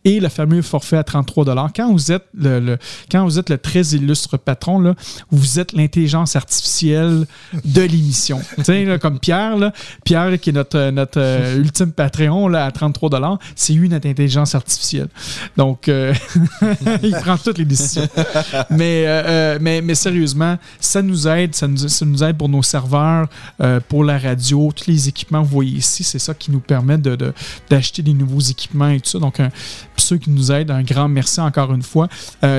et le fameux forfait à 33 Quand vous êtes le, le- quand vous êtes le très illustre patron, là, vous êtes l'intelligence artificielle de l'émission. Tu sais, comme Pierre, là, Pierre qui est notre, notre euh, ultime Patreon là, à 33 c'est lui notre intelligence artificielle. Donc, euh, [laughs] il prend toutes les décisions. Mais, euh, mais, mais sérieusement, ça nous aide, ça nous, aide pour nos serveurs, pour la radio, tous les équipements que vous voyez ici, c'est ça qui nous permet d'acheter des nouveaux équipements et tout ça. Donc, ceux qui nous aident, un grand merci encore une fois.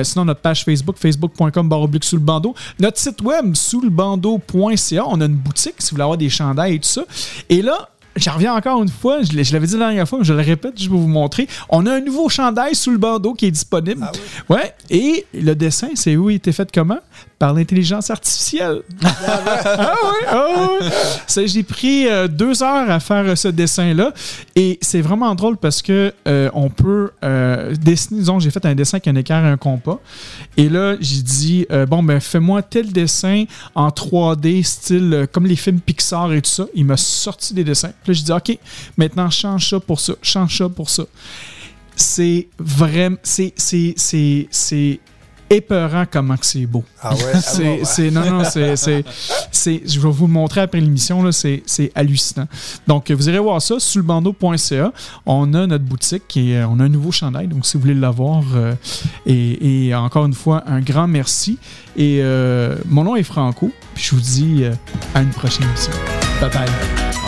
Sinon, notre page Facebook, facebook.com baroblique sous le bandeau. Notre site web, sous le bandeau.ca. On a une boutique si vous voulez avoir des chandails et tout ça. Et là, J'en reviens encore une fois, je l'avais dit la dernière fois, mais je le répète, je vais vous montrer. On a un nouveau chandail sous le bandeau qui est disponible. ouais. Et le dessin, c'est où? Il était fait comment? Par l'intelligence artificielle. [laughs] ah oui, ah oui. J'ai pris euh, deux heures à faire euh, ce dessin-là. Et c'est vraiment drôle parce que euh, on peut dessiner, disons, j'ai fait un dessin avec un équerre et un compas. Et là, j'ai dit, bon, ben, fais-moi tel dessin en 3D, style comme les films Pixar et tout ça. Il m'a sorti des dessins. Puis là, j'ai dit, OK, maintenant, change ça pour ça, change ça pour ça. C'est vraiment, c'est, c'est, c'est, c'est épeurant comment que c'est beau. Ah ouais, [laughs] c'est, non, non, c'est, c'est, c'est- je vais vous le montrer après l'émission, là, c'est, c'est hallucinant. Donc, vous irez voir ça sur bandeau.ca. On a notre boutique et euh, on a un nouveau chandail, donc si vous voulez l'avoir, euh, et, et encore une fois, un grand merci. Et euh, mon nom est Franco, puis je vous dis euh, à une prochaine émission. Bye bye.